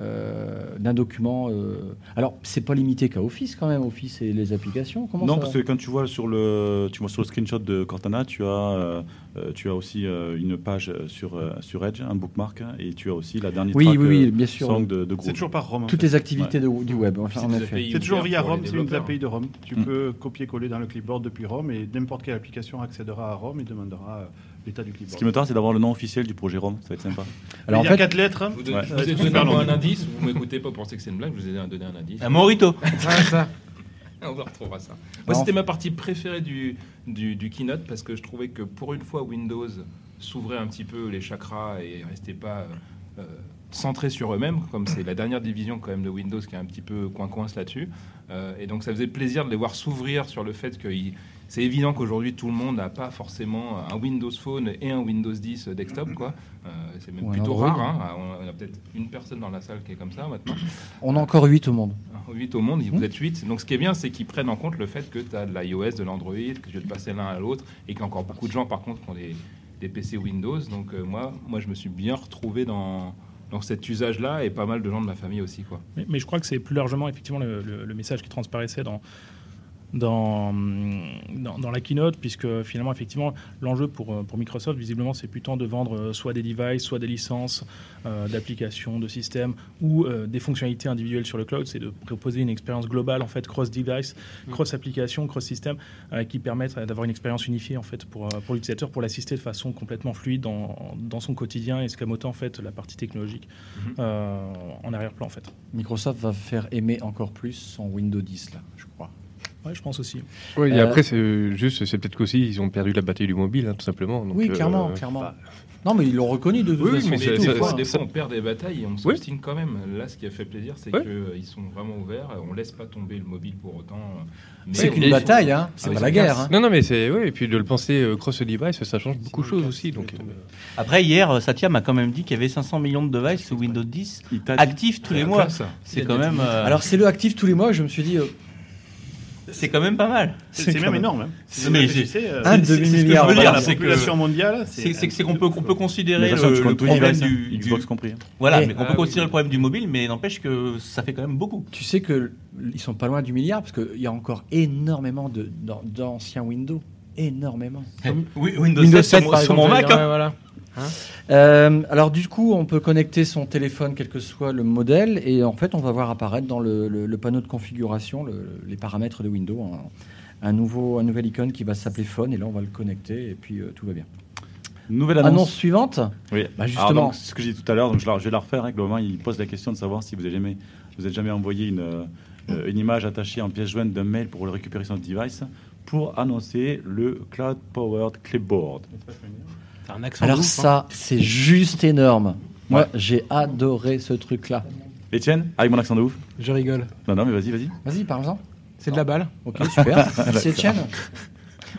euh, d'un document. euh. Alors, c'est pas limité qu'à Office, quand même, Office et les applications. Comment non, ça parce que quand tu vois sur le, tu vois sur le screenshot de Cortana, tu as, euh, euh, tu as aussi euh, une page sur, euh, sur Edge, un bookmark, et tu as aussi la dernière Oui, track, oui, oui, bien sûr. song de, de C'est toujours par ROM. en Toutes fait. les activités de- du web, enfin, C'est en des effet. API C'est toujours via pour les ROM, c'est une. API de ROM. Tu Mm. peux copier-coller dans le clipboard depuis ROM et n'importe quelle application accédera à ROM et demandera euh, l'état du Ce clipboard. qui me tarde, c'est d'avoir le nom officiel du projet ROM, ça va être sympa. Alors, il y en a fait, quatre lettres. hein. Vous, Ouais. vous donné super un, indice, vous m'écoutez pas, pensez que c'est une blague, je vous ai donné un indice. Un Morito. Ouais, ça. On va retrouvera ça. Moi, c'était ma partie préférée du, du, du keynote parce que je trouvais que pour une fois, Windows s'ouvrait un petit peu les chakras et restait pas euh, euh, centré sur eux-mêmes, comme c'est la dernière division quand même de Windows qui est un petit peu coin-coince là-dessus. Euh, et donc, ça faisait plaisir de les voir s'ouvrir sur le fait que il- c'est évident qu'aujourd'hui, tout le monde n'a pas forcément un Windows Phone et un Windows 10 desktop, quoi. Euh, c'est même Ou plutôt rare. hein. On a peut-être une personne dans la salle qui est comme ça maintenant. on a encore 8 au monde. 8 au monde, vous Mmh. êtes 8. Donc ce qui est bien, c'est qu'ils prennent en compte le fait que tu as de l'iOS, de l'Android, que tu veux te passer l'un à l'autre, et qu'il y a encore beaucoup de gens par contre qui ont des, des PC Windows. Donc euh, moi, moi, je me suis bien retrouvé dans, dans cet usage-là, et pas mal de gens de ma famille aussi. Quoi. Mais, mais je crois que c'est plus largement effectivement le, le- le message qui transparaissait dans, dans, dans, dans la keynote, puisque finalement, effectivement, l'enjeu pour, euh, pour Microsoft, visiblement, c'est plutôt de vendre euh, soit des devices, soit des licences euh, d'applications, de systèmes, ou euh, des fonctionnalités individuelles sur le cloud. C'est de proposer une expérience globale, en fait, cross-device, cross-application, cross-système, euh, qui permettent d'avoir une expérience unifiée, en fait, pour, pour l'utilisateur, pour l'assister de façon complètement fluide dans, dans son quotidien, et escamotant, en fait, la partie technologique Mhm. euh, en arrière-plan, en fait. Microsoft va faire aimer encore plus son Windows 10, là, je crois. Ouais, je pense aussi. Oui, et Euh, après, c'est juste, c'est peut-être qu'aussi, ils ont perdu la bataille du mobile, hein, tout simplement. Donc, oui, euh, clairement, clairement. Non, mais ils l'ont reconnu de toute Oui, façon. mais ça- fois, quoi. des ça- fois, on perd des batailles et on Oui. s'obstine quand même. Là, ce qui a fait plaisir, c'est Ouais. qu'ils sont vraiment ouverts. On laisse pas tomber le mobile pour autant. Mais C'est qu'une bataille, hein. c'est Ah oui, pas la guerre. hein. Non, non, mais c'est. Oui, et puis de le penser euh, cross-device, ça change beaucoup de choses aussi. Donc, euh, Après, hier, euh, Satya m'a quand même dit qu'il y avait 500 millions de devices sous Windows 10 Il t'a dit- actifs tous les C'est mois. ça. C'est quand même, euh, Alors, c'est le actif tous les mois, je me suis dit, euh, c'est quand même pas mal. C'est c'est même même- énorme. hein. Réfléchissez, euh, un c'est- c'est ce que je demi-milliard. veux dire, la c'est que- population mondiale, C'est c'est- c'est qu'on peut, qu'on peut considérer le, le problème du, du- Xbox compris. hein. Voilà, Eh, mais qu'on ah peut considérer oui. le problème du mobile, mais n'empêche que ça fait quand même beaucoup. Tu sais que ils sont pas loin du milliard parce qu'il y a encore énormément d'anciens Windows. Énormément. Oui, Windows, Windows 7 7, sur, mon Mac. hein. ouais, voilà. Euh, alors du coup, on peut connecter son téléphone, quel que soit le modèle, et en fait, on va voir apparaître dans le, le- le panneau de configuration le- les paramètres de Windows, un, un nouveau, un nouvel icône qui va s'appeler Phone, et là, on va le connecter, et puis euh, tout va bien. Nouvelle Annonce, annonce. suivante. Oui. Bah, justement. c'est ce que j'ai dit tout à l'heure, donc je, la- je vais la refaire. Hein, globalement, il pose la question de savoir si vous avez jamais, vous avez jamais envoyé une, euh, une image attachée en pièce jointe d'un mail pour le récupérer sur notre device pour annoncer le Cloud Powered Clipboard. Un accent Alors de ouf, hein. ça, c'est juste énorme. Moi, j'ai adoré ce truc-là. Etienne Avec mon accent de ouf Je rigole. Non, non, mais vas-y, vas-y. Vas-y, parle-en. C'est de la balle. Ok, super. C'est Etienne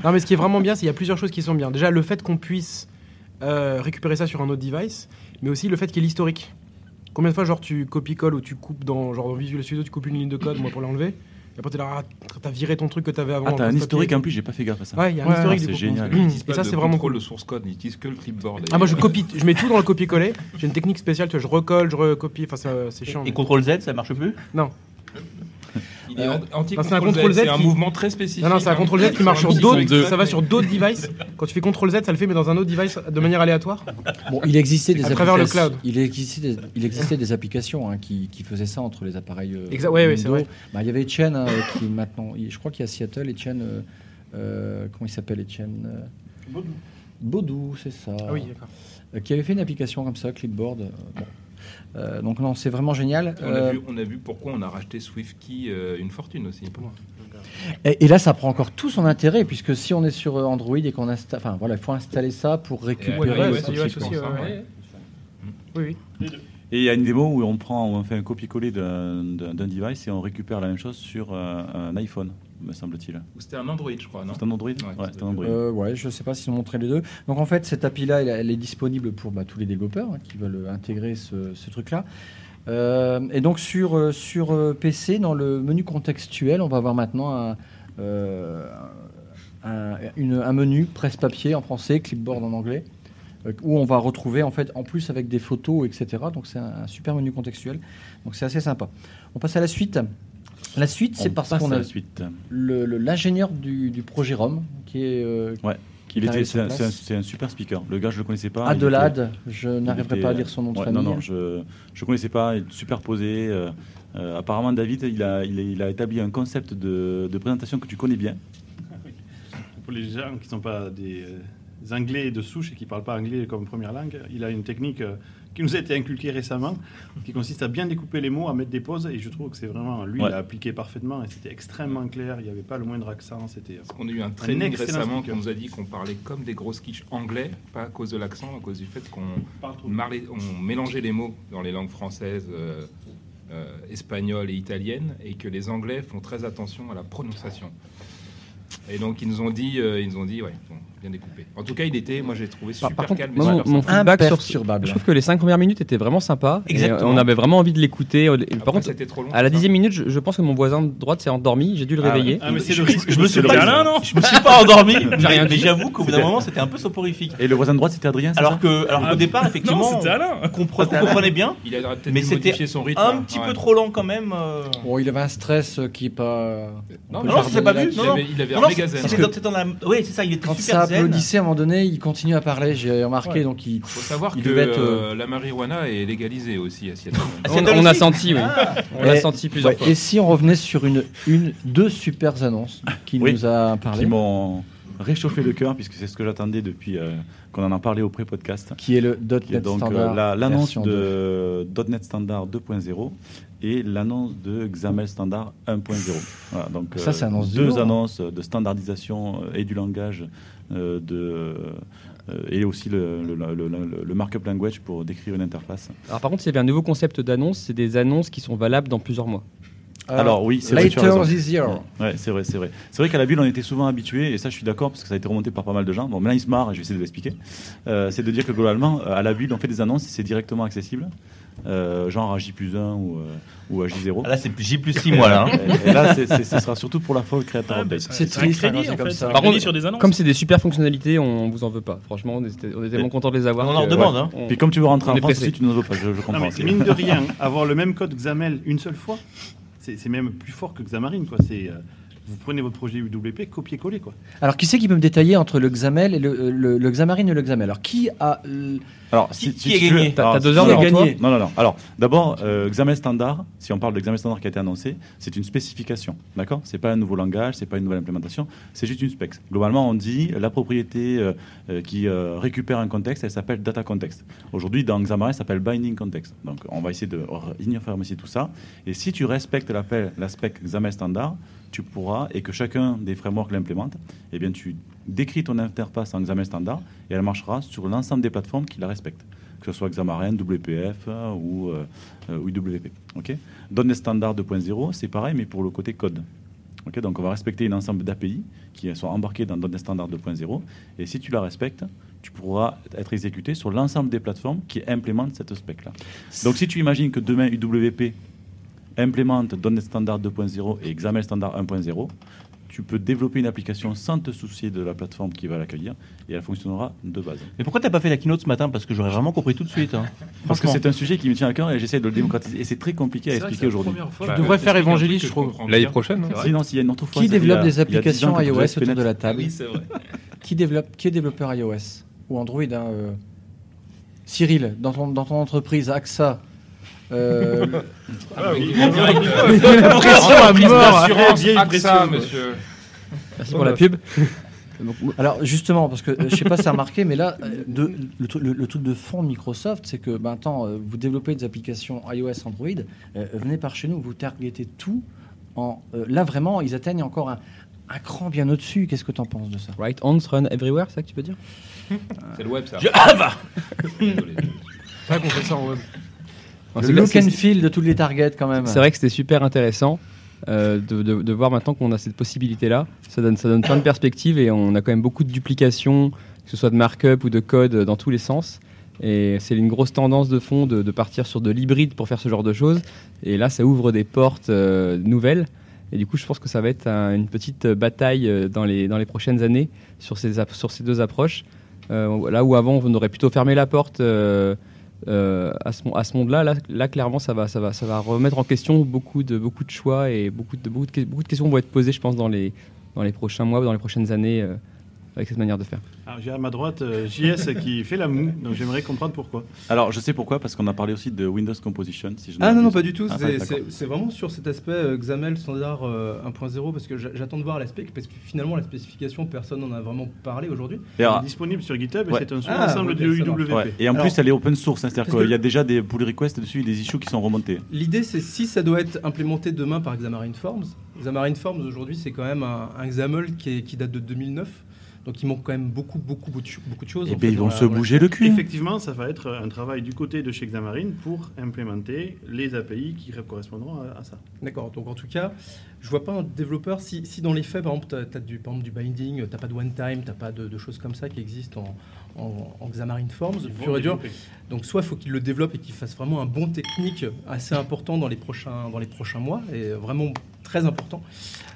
Non, mais ce qui est vraiment bien, c'est qu'il y a plusieurs choses qui sont bien. Déjà, le fait qu'on puisse euh, récupérer ça sur un autre device, mais aussi le fait qu'il y ait l'historique. Combien de fois, genre, tu copies-colles ou tu coupes dans, genre, dans Visual Studio, tu coupes une ligne de code, moi, pour l'enlever, et après, t'es là, ah, t'as viré ton truc que t'avais avant. Ah, t'as un historique en plus, j'ai pas fait gaffe à ça. Ouais, il y a un Ouais, historique. c'est génial. Ils Et ça, c'est vraiment cool. de source code, ils n'utilisent que le clipboard. Ah, moi, je copie, je mets tout dans le copier-coller. J'ai une technique spéciale, tu vois, je recolle, je recopie, enfin, c'est- c'est chiant. Et mais- CTRL Z, ça marche plus? Non. Il est Euh, non, c'est un contrôle Z C'est un qui- mouvement très spécifique. Non, non, c'est un hein. contrôle Z qui marche sur d'autres. Ça va sur d'autres devices. Quand tu fais contrôle Z, ça le fait, mais dans un autre device de manière aléatoire. Bon, il existait des À travers le applications- cloud. Il existait des, il existait des applications hein, qui, qui faisaient ça entre les appareils. euh, Exa- ouais, ouais, c'est Windows. vrai. Bah, il y avait Etienne hein, qui maintenant, je crois qu'il y a Seattle, Etienne, euh, euh, comment il s'appelle Etienne euh, Baudou, c'est ça. Ah oui, d'accord. Euh, qui avait fait une application comme ça, Clipboard. euh, bon. Euh, donc non, c'est vraiment génial. On a, Euh, vu, on a vu pourquoi on a racheté SwiftKey euh, une fortune aussi. Et, et là, ça prend encore tout son intérêt, puisque si on est sur Android et qu'on installe, enfin voilà, il faut installer ça pour récupérer. Oui, oui. Et il y a une démo où on prend, on fait un copier-coller d'un device et on récupère la même chose sur euh, un iPhone, me semble-t-il. C'était un Android, je crois, non C'est un Android Ouais, Ouais, c'est un Android. Euh, ouais, je sais pas s'ils ont montré les deux. Donc en fait, cette API-là, elle, elle est disponible pour bah, tous les développeurs hein, qui veulent intégrer ce, ce truc-là. Euh, et donc sur, euh, sur euh, PC, dans le menu contextuel, on va avoir maintenant un, euh, un, une- un menu presse-papier en français, clipboard en anglais, euh, où on va retrouver en fait en plus avec des photos, etc. Donc c'est un, un super menu contextuel. Donc c'est assez sympa. On passe à la suite. La suite, c'est parce qu'on a l'ingénieur du, du projet ROM qui est euh, Ouais. qui Il est était, c'est un, super speaker. Le gars, je le connaissais pas. Adelade, était- je n'arriverai pas à lire son nom de ouais, famille. Non, non, je je connaissais pas. Il est super posé. euh, euh, apparemment, David, il a, il, a, il a établi un concept de, de présentation que tu connais bien. Pour les gens qui ne sont pas des, des Anglais de souche et qui ne parlent pas anglais comme première langue, il a une technique qui nous a été inculquée récemment, qui consiste à bien découper les mots, à mettre des pauses. Et je trouve que c'est vraiment, lui, Ouais. il a appliqué parfaitement et c'était extrêmement clair. Il n'y avait pas le moindre accent. C'était. Qu'on a eu un training excellent récemment qui nous a dit qu'on parlait comme des grosses quiches anglais, pas à cause de l'accent, à cause du fait qu'on marlait- on mélangeait les mots dans les langues françaises, euh, euh, espagnoles et italiennes, et que les Anglais font très attention à la prononciation. Et donc ils nous ont dit, euh, ils nous ont dit, ouais, bon, bien découpé. En tout cas, il était, moi j'ai trouvé Par, super par contre, calme. moi, mon, mon feedback sur Imperturbable. je trouve que les cinq premières minutes étaient vraiment sympas. Et, euh, Exactement. on avait vraiment envie de l'écouter. Par contre, c'était trop long. à la dixième minute, je, je pense que mon voisin de droite s'est endormi. J'ai dû le Ah ouais. réveiller. Ah, mais c'est je, le risque. je me suis pas, non je me suis pas endormi, mais, rien mais dit. j'avoue qu'au bout d'un moment c'était un peu soporifique. Et le voisin de droite, c'était Adrien c'est Alors que, alors qu'au départ effectivement, on compre- on comprenait bien, Il a peut-être Mais c'était modifier son rythme. un hein. petit peu trop lent quand même. euh. Bon, il avait un stress euh, qui est pas. Non, c'est pas vu. Il avait- un méga c'est- zen. Oui, c'est ça. Il était super ça applaudissait à un moment donné, il continue à parler. J'ai remarqué, Ouais. donc il. Faut savoir Il que devait être, euh, la marijuana est légalisée aussi à Seattle. On, a senti, oui. Ah. On l'a Et- senti plusieurs Ouais, fois. Et si on revenait sur une, une, deux super annonces qu'il Oui. nous a qui parlé, m'ont réchauffé le cœur, puisque c'est ce que j'attendais depuis euh, qu'on en a parlé au pré-podcast. qui est le qui est .NET donc euh, la- l'annonce version 2. de .NET Standard 2.0 et l'annonce de XAML Standard 1.0. Voilà, donc Ça, euh, annonce deux annonces de standardisation et du langage de et aussi le, le, le- le- le markup language pour décrire une interface. Alors, par contre, s'il y avait un nouveau concept d'annonce, c'est des annonces qui sont valables dans plusieurs mois. Alors oui, c'est vrai. tu as this year. Ouais, c'est vrai, c'est vrai. C'est vrai qu'à la bulle, on était souvent habitué, et ça, je suis d'accord, parce que ça a été remonté par pas mal de gens. Bon, maintenant, ils se marrent, et je vais essayer de l'expliquer. Euh, c'est de dire que globalement, euh, à la bulle, on fait des annonces, et c'est directement accessible, euh, genre à J plus 1 ou, euh, ou à J0. Ah, Là, c'est J plus 6 mois là. hein. Et, et là, c'est- c'est- ce sera surtout pour la fois Creator Ah, bah, C'est triste, crédit, hein, en comme fait, ça. Par contre, sur des annonces. Comme c'est des super fonctionnalités, on vous en veut pas. Franchement, on était, on était tellement contents de les avoir. On en demande, hein. on- Puis comme tu veux rentrer On en est France aussi, tu ne veux pas, je, je Non, comprends. mais aussi. mine de rien, avoir le même code XAML une seule fois, c'est même plus fort que Xamarin. Quoi. C'est, euh, vous prenez votre projet UWP, copier-coller. Quoi. Alors, qui c'est qui peut me détailler entre le XAML et le, le, le Xamarin et le XAML Alors, qui a. euh, Alors, Qui- si, qui si a tu veux- gagné T'as- deux heures non, devant non, toi? Non, non, non. Alors, d'abord, euh, XAML standard, si on parle de XAML standard qui a été annoncé, c'est une spécification. D'accord? C'est pas un nouveau langage, c'est pas une nouvelle implémentation, c'est juste une spec. Globalement, on dit la propriété euh, euh, qui euh, récupère un contexte, elle s'appelle data context. Aujourd'hui, dans Xamarin, ça s'appelle binding context. Donc, on va essayer de uniformiser tout ça. Et si tu respectes l'appel, la spec XAML standard, tu pourras, et que chacun des frameworks l'implémente, eh bien, tu décris ton interface en XAML standard et elle marchera sur l'ensemble des plateformes qui la respectent, que ce soit Xamarin, WPF euh, ou, euh, euh, ou IWP. ok .NET Standard 2.0, c'est pareil, mais pour le côté code. Ok, donc on va respecter un ensemble d'API qui sont embarqués dans .NET Standard 2.0 et si tu la respectes, tu pourras être exécuté sur l'ensemble des plateformes qui implémentent cette spec-là. Donc si tu imagines que demain UWP implémente .NET Standard 2.0 et XAML Standard 1.0, tu peux développer une application sans te soucier de la plateforme qui va l'accueillir et elle fonctionnera de base. Mais pourquoi t'as pas fait la keynote ce matin? Parce que j'aurais vraiment compris tout de suite. hein. Parce que c'est un sujet qui me tient à cœur et j'essaie de le démocratiser. Et c'est très compliqué à expliquer aujourd'hui. Tu devrais faire évangéliste, je trouve. L'année prochaine, hein. Sinon, s'il y a une autre fois, Qui a- développe des a 10 ans applications iOS autour de Bennett- la table Oui, c'est vrai. qui, développe, qui est développeur iOS ou Android hein, euh, Cyril, dans ton, dans ton entreprise AXA, euh, Ah oui. L'impression à mort. AXA, pression. monsieur. Merci pour la pub. Alors justement, parce que euh, je sais pas si ça a remarqué, mais là, euh, de- le, le- le truc de fond de Microsoft, c'est que ben, attends, euh, vous développez des applications iOS, Android, euh, venez par chez nous, vous targetez tout. En, euh, là vraiment, ils atteignent encore un, un cran bien au-dessus. Qu'est-ce que tu en penses de ça? Right on run everywhere, c'est ça que tu peux dire? C'est le web, ça. C'est Désolé. vrai qu'on fait ça en web. Le look and feel de toutes les targets quand même. C'est vrai que c'était super intéressant euh, de, de- de voir maintenant qu'on a cette possibilité-là. Ça donne, ça donne plein de perspectives et on a quand même beaucoup de duplications, que ce soit de markup ou de code dans tous les sens. Et c'est une grosse tendance de fond de, de partir sur de l'hybride pour faire ce genre de choses. Et là, ça ouvre des portes euh, nouvelles. Et du coup, je pense que ça va être un- une petite bataille euh, dans les, dans les prochaines années sur ces, sur ces deux approches. Euh, là où avant, on aurait plutôt fermé la porte euh, à ce, à ce monde-là, là, là, clairement, ça va, ça, va, ça va remettre en question beaucoup de, beaucoup de choix et beaucoup de, beaucoup, de, beaucoup de questions vont être posées, je pense, dans les, dans les prochains mois ou dans les prochaines années euh, avec cette manière de faire. Alors, j'ai à ma droite euh, JS qui fait la moue, donc j'aimerais comprendre pourquoi. Alors, je sais pourquoi, parce qu'on a parlé aussi de Windows Composition. Si je ne Ah non, non, pas du tout. Ah, C'est- vraiment sur cet aspect euh, XAML standard euh, 1.0 parce que j'a- j'attends de voir l'aspect parce que finalement la spécification personne n'en a vraiment parlé aujourd'hui. Et Il alors, est disponible sur GitHub et Ouais. c'est un Ah, sous-ensemble de. UWP. ouais. Et en Alors- plus, elle est open source, hein, c'est-à-dire qu'il y a déjà des pull requests dessus et des issues qui sont remontés. L'idée c'est si ça doit être implémenté demain par Xamarin Forms. Xamarin Forms aujourd'hui c'est quand même un, un XAML qui, est- qui date de 2009. Donc il manque quand même beaucoup, beaucoup, beaucoup de cho- beaucoup de choses. Et en bien, ils vont se la- bouger le cul. Effectivement, ça va être un travail du côté de chez Xamarin pour implémenter les API qui correspondront à, à ça. D'accord, donc en tout cas, je vois pas un développeur, si, si dans les faits, par exemple, tu as, du, par exemple, du binding, tu pas de one time, tu pas de, de choses comme ça qui existent en, en, en Xamarin Forms, Ils vont pur et dur. Donc soit il faut qu'il le développe et qu'il fasse vraiment un bon technique assez important dans les prochains, dans les prochains mois, et vraiment très important.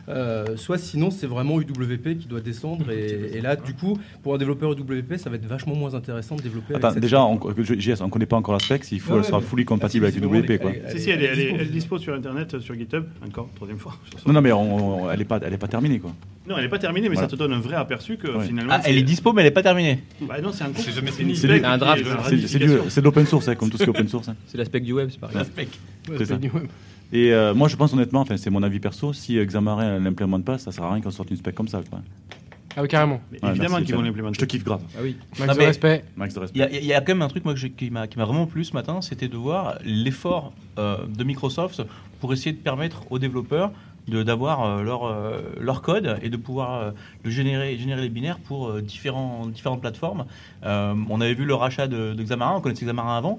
Euh, soit sinon c'est vraiment UWP qui doit descendre et, et là du coup pour un développeur UWP ça va être vachement moins intéressant de développer Attends, déjà, on, JS, on connaît pas encore la spec, s'il faut, Ouais, elle sera ouais, fully compatible si, avec UWP. Quoi. Si, si, elle est, elle, est, dispo. elle est dispo sur Internet, sur GitHub, encore, troisième fois. Non, non, mais on- on- elle n'est pas, elle est pas terminée. Quoi. Non, elle n'est pas terminée, mais Voilà. ça te donne un vrai aperçu que Ouais. finalement. Ah, elle est dispo, mais elle n'est pas terminée. Bah non, c'est un. C'est jamais une fini. C'est spec du- un draft. C'est c'est du- ramification. c'est de l'open source, hein, comme tout ce qui est open source. hein. C'est l'aspect du web, c'est pareil. C'est ça. Et euh, moi, je pense honnêtement, enfin, c'est mon avis perso, si euh, Xamarin ne l'implémente pas, ça sert à rien qu'on sorte une spec comme ça. Quoi. Ah oui, carrément. Mais Ouais, évidemment merci, qu'ils vont l'implémenter. Je te kiffe grave. Ah oui. Max Non, de mais- respect. Max de Il respect. y, a- il y a quand même un truc moi, que j'ai- qui m'a qui m'a vraiment plu ce matin, c'était de voir l'effort euh, de Microsoft pour essayer de permettre aux développeurs d'avoir euh, leur, euh, leur code et de pouvoir euh, le générer, générer les binaires pour euh, différents, différentes plateformes. Euh, on avait vu le rachat de, de Xamarin, on connaissait Xamarin avant,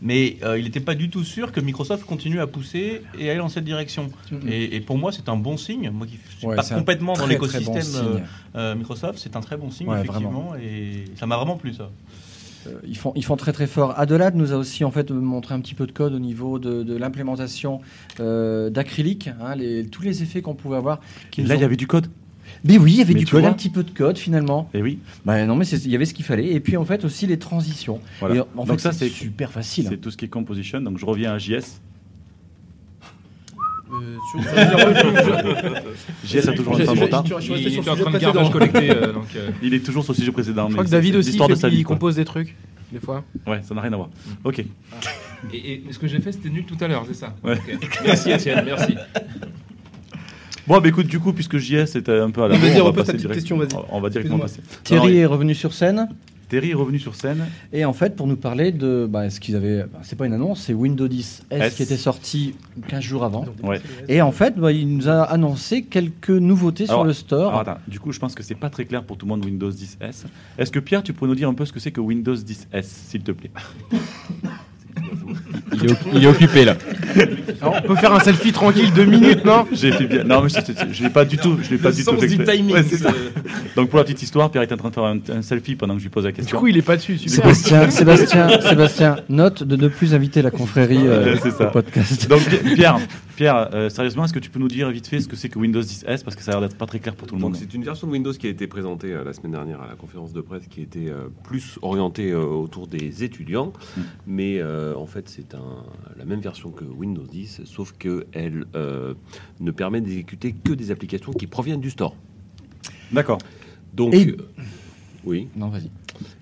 mais euh, il n'était pas du tout sûr que Microsoft continue à pousser et aller dans cette direction. Et, et pour moi, c'est un bon signe. Moi qui suis Ouais, pas complètement dans Très, l'écosystème euh, euh, Microsoft, c'est un très bon signe, Ouais, effectivement, et ça m'a vraiment plu ça. Euh, Ils font, ils font très très fort. Adelade nous a aussi en fait montré un petit peu de code au niveau de, de l'implémentation euh, d'acrylique, hein, les- tous les effets qu'on pouvait avoir. qui Là, il y avait du code. Mais oui, il y avait Mais du code, vois. un petit peu de code finalement. Et oui, Bah non, mais il y avait ce qu'il fallait. Et puis en fait aussi les transitions. voilà. Et en Donc fait, ça, c'est c'est super facile. C'est tout ce qui est composition. Donc je reviens à JS. Euh, sur- a toujours un retard. Il est le en sujet train de précédent. garbage collecté. euh, donc, euh, Il est toujours sur le sujet précédent. Je crois que c'est- David aussi fait de sa vie. quoi. compose des trucs, des fois. Ouais, ça n'a rien à voir. Ok. Et, et ce que j'ai fait, c'était nul tout à l'heure, c'est ça Ouais. Merci Étienne, merci. Bon, bah écoute, du coup, puisque JS était un peu à la Vas-y, on va passer direct- question, vas-y. On va directement passer. Thierry Alors, est revenu sur scène. Terry est revenu sur scène. Et en fait, pour nous parler de bah, ce qu'ils avaient, bah, c'est pas une annonce, c'est Windows 10 S, S. qui était sorti 15 jours avant. Ouais. Et en fait, bah, il nous a annoncé quelques nouveautés sur le store. Alors, attends, du coup, je pense que c'est pas très clair pour tout le monde Windows 10 S. Est-ce que Pierre, tu pourrais nous dire un peu ce que c'est que Windows 10 S, s'il te plaît? Il est, oc- il est occupé là. Alors, on peut faire un selfie tranquille deux minutes, non? J'ai fait bien. Non, mais je, l'ai pas du tout. Je l'ai pas du tout sens fait du exprès. timing, Ouais, c'est ça. c'est- Donc pour la petite histoire, Pierre est en train de faire un, un selfie pendant que je lui pose la Du question. coup, il est pas dessus. super. Sébastien, Sébastien, Sébastien, note de ne plus inviter la confrérie euh, Ouais, c'est ça. au podcast. Donc Pi- Pierre, Pierre, euh, sérieusement, est-ce que tu peux nous dire vite fait ce que c'est que Windows 10 S? Parce que ça a l'air d'être pas très clair pour tout le Donc monde. c'est une version de Windows qui a été présentée euh, la semaine dernière à la conférence de presse, qui était euh, plus orientée euh, autour des étudiants, Mm. mais euh, en fait c'est la même version que Windows 10, sauf qu'elle euh, ne permet d'exécuter que des applications qui proviennent du store. D'accord. Donc Et- euh, oui. Non, vas-y.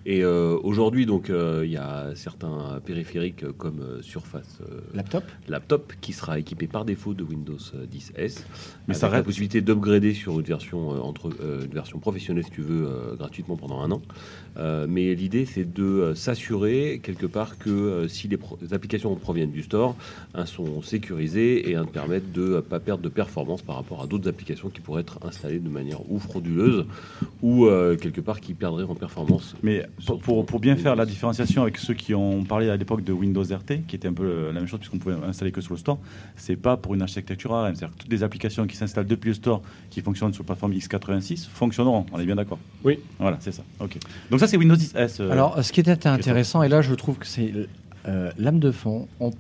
Et euh, aujourd'hui, donc, euh, il y a certains périphériques euh, comme euh, Surface Laptop Laptop qui sera équipé par défaut de Windows euh, 10 S. Mais ça la reste- possibilité d'upgrader sur une version, entre, une version professionnelle, si tu veux, gratuitement pendant un an. Mais l'idée, c'est de s'assurer, quelque part, que si les, applications proviennent du store, hein, sont sécurisées et hein, permettent de ne pas perdre de performance par rapport à d'autres applications qui pourraient être installées de manière ou frauduleuse ou quelque part qui perdraient en performance. Mais pour, pour, pour bien faire la différenciation avec ceux qui ont parlé à l'époque de Windows RT, qui était un peu la même chose puisqu'on pouvait installer que sur le store, c'est pas pour une architecture ARM. C'est-à-dire que toutes les applications qui s'installent depuis le store, qui fonctionnent sur la plateforme x86, fonctionneront. On est bien d'accord Oui. Voilà, c'est ça. Ok. Donc ça, c'est Windows 10 S. euh, Alors, ce qui était intéressant, et là je trouve que c'est euh, l'âme de fond, on-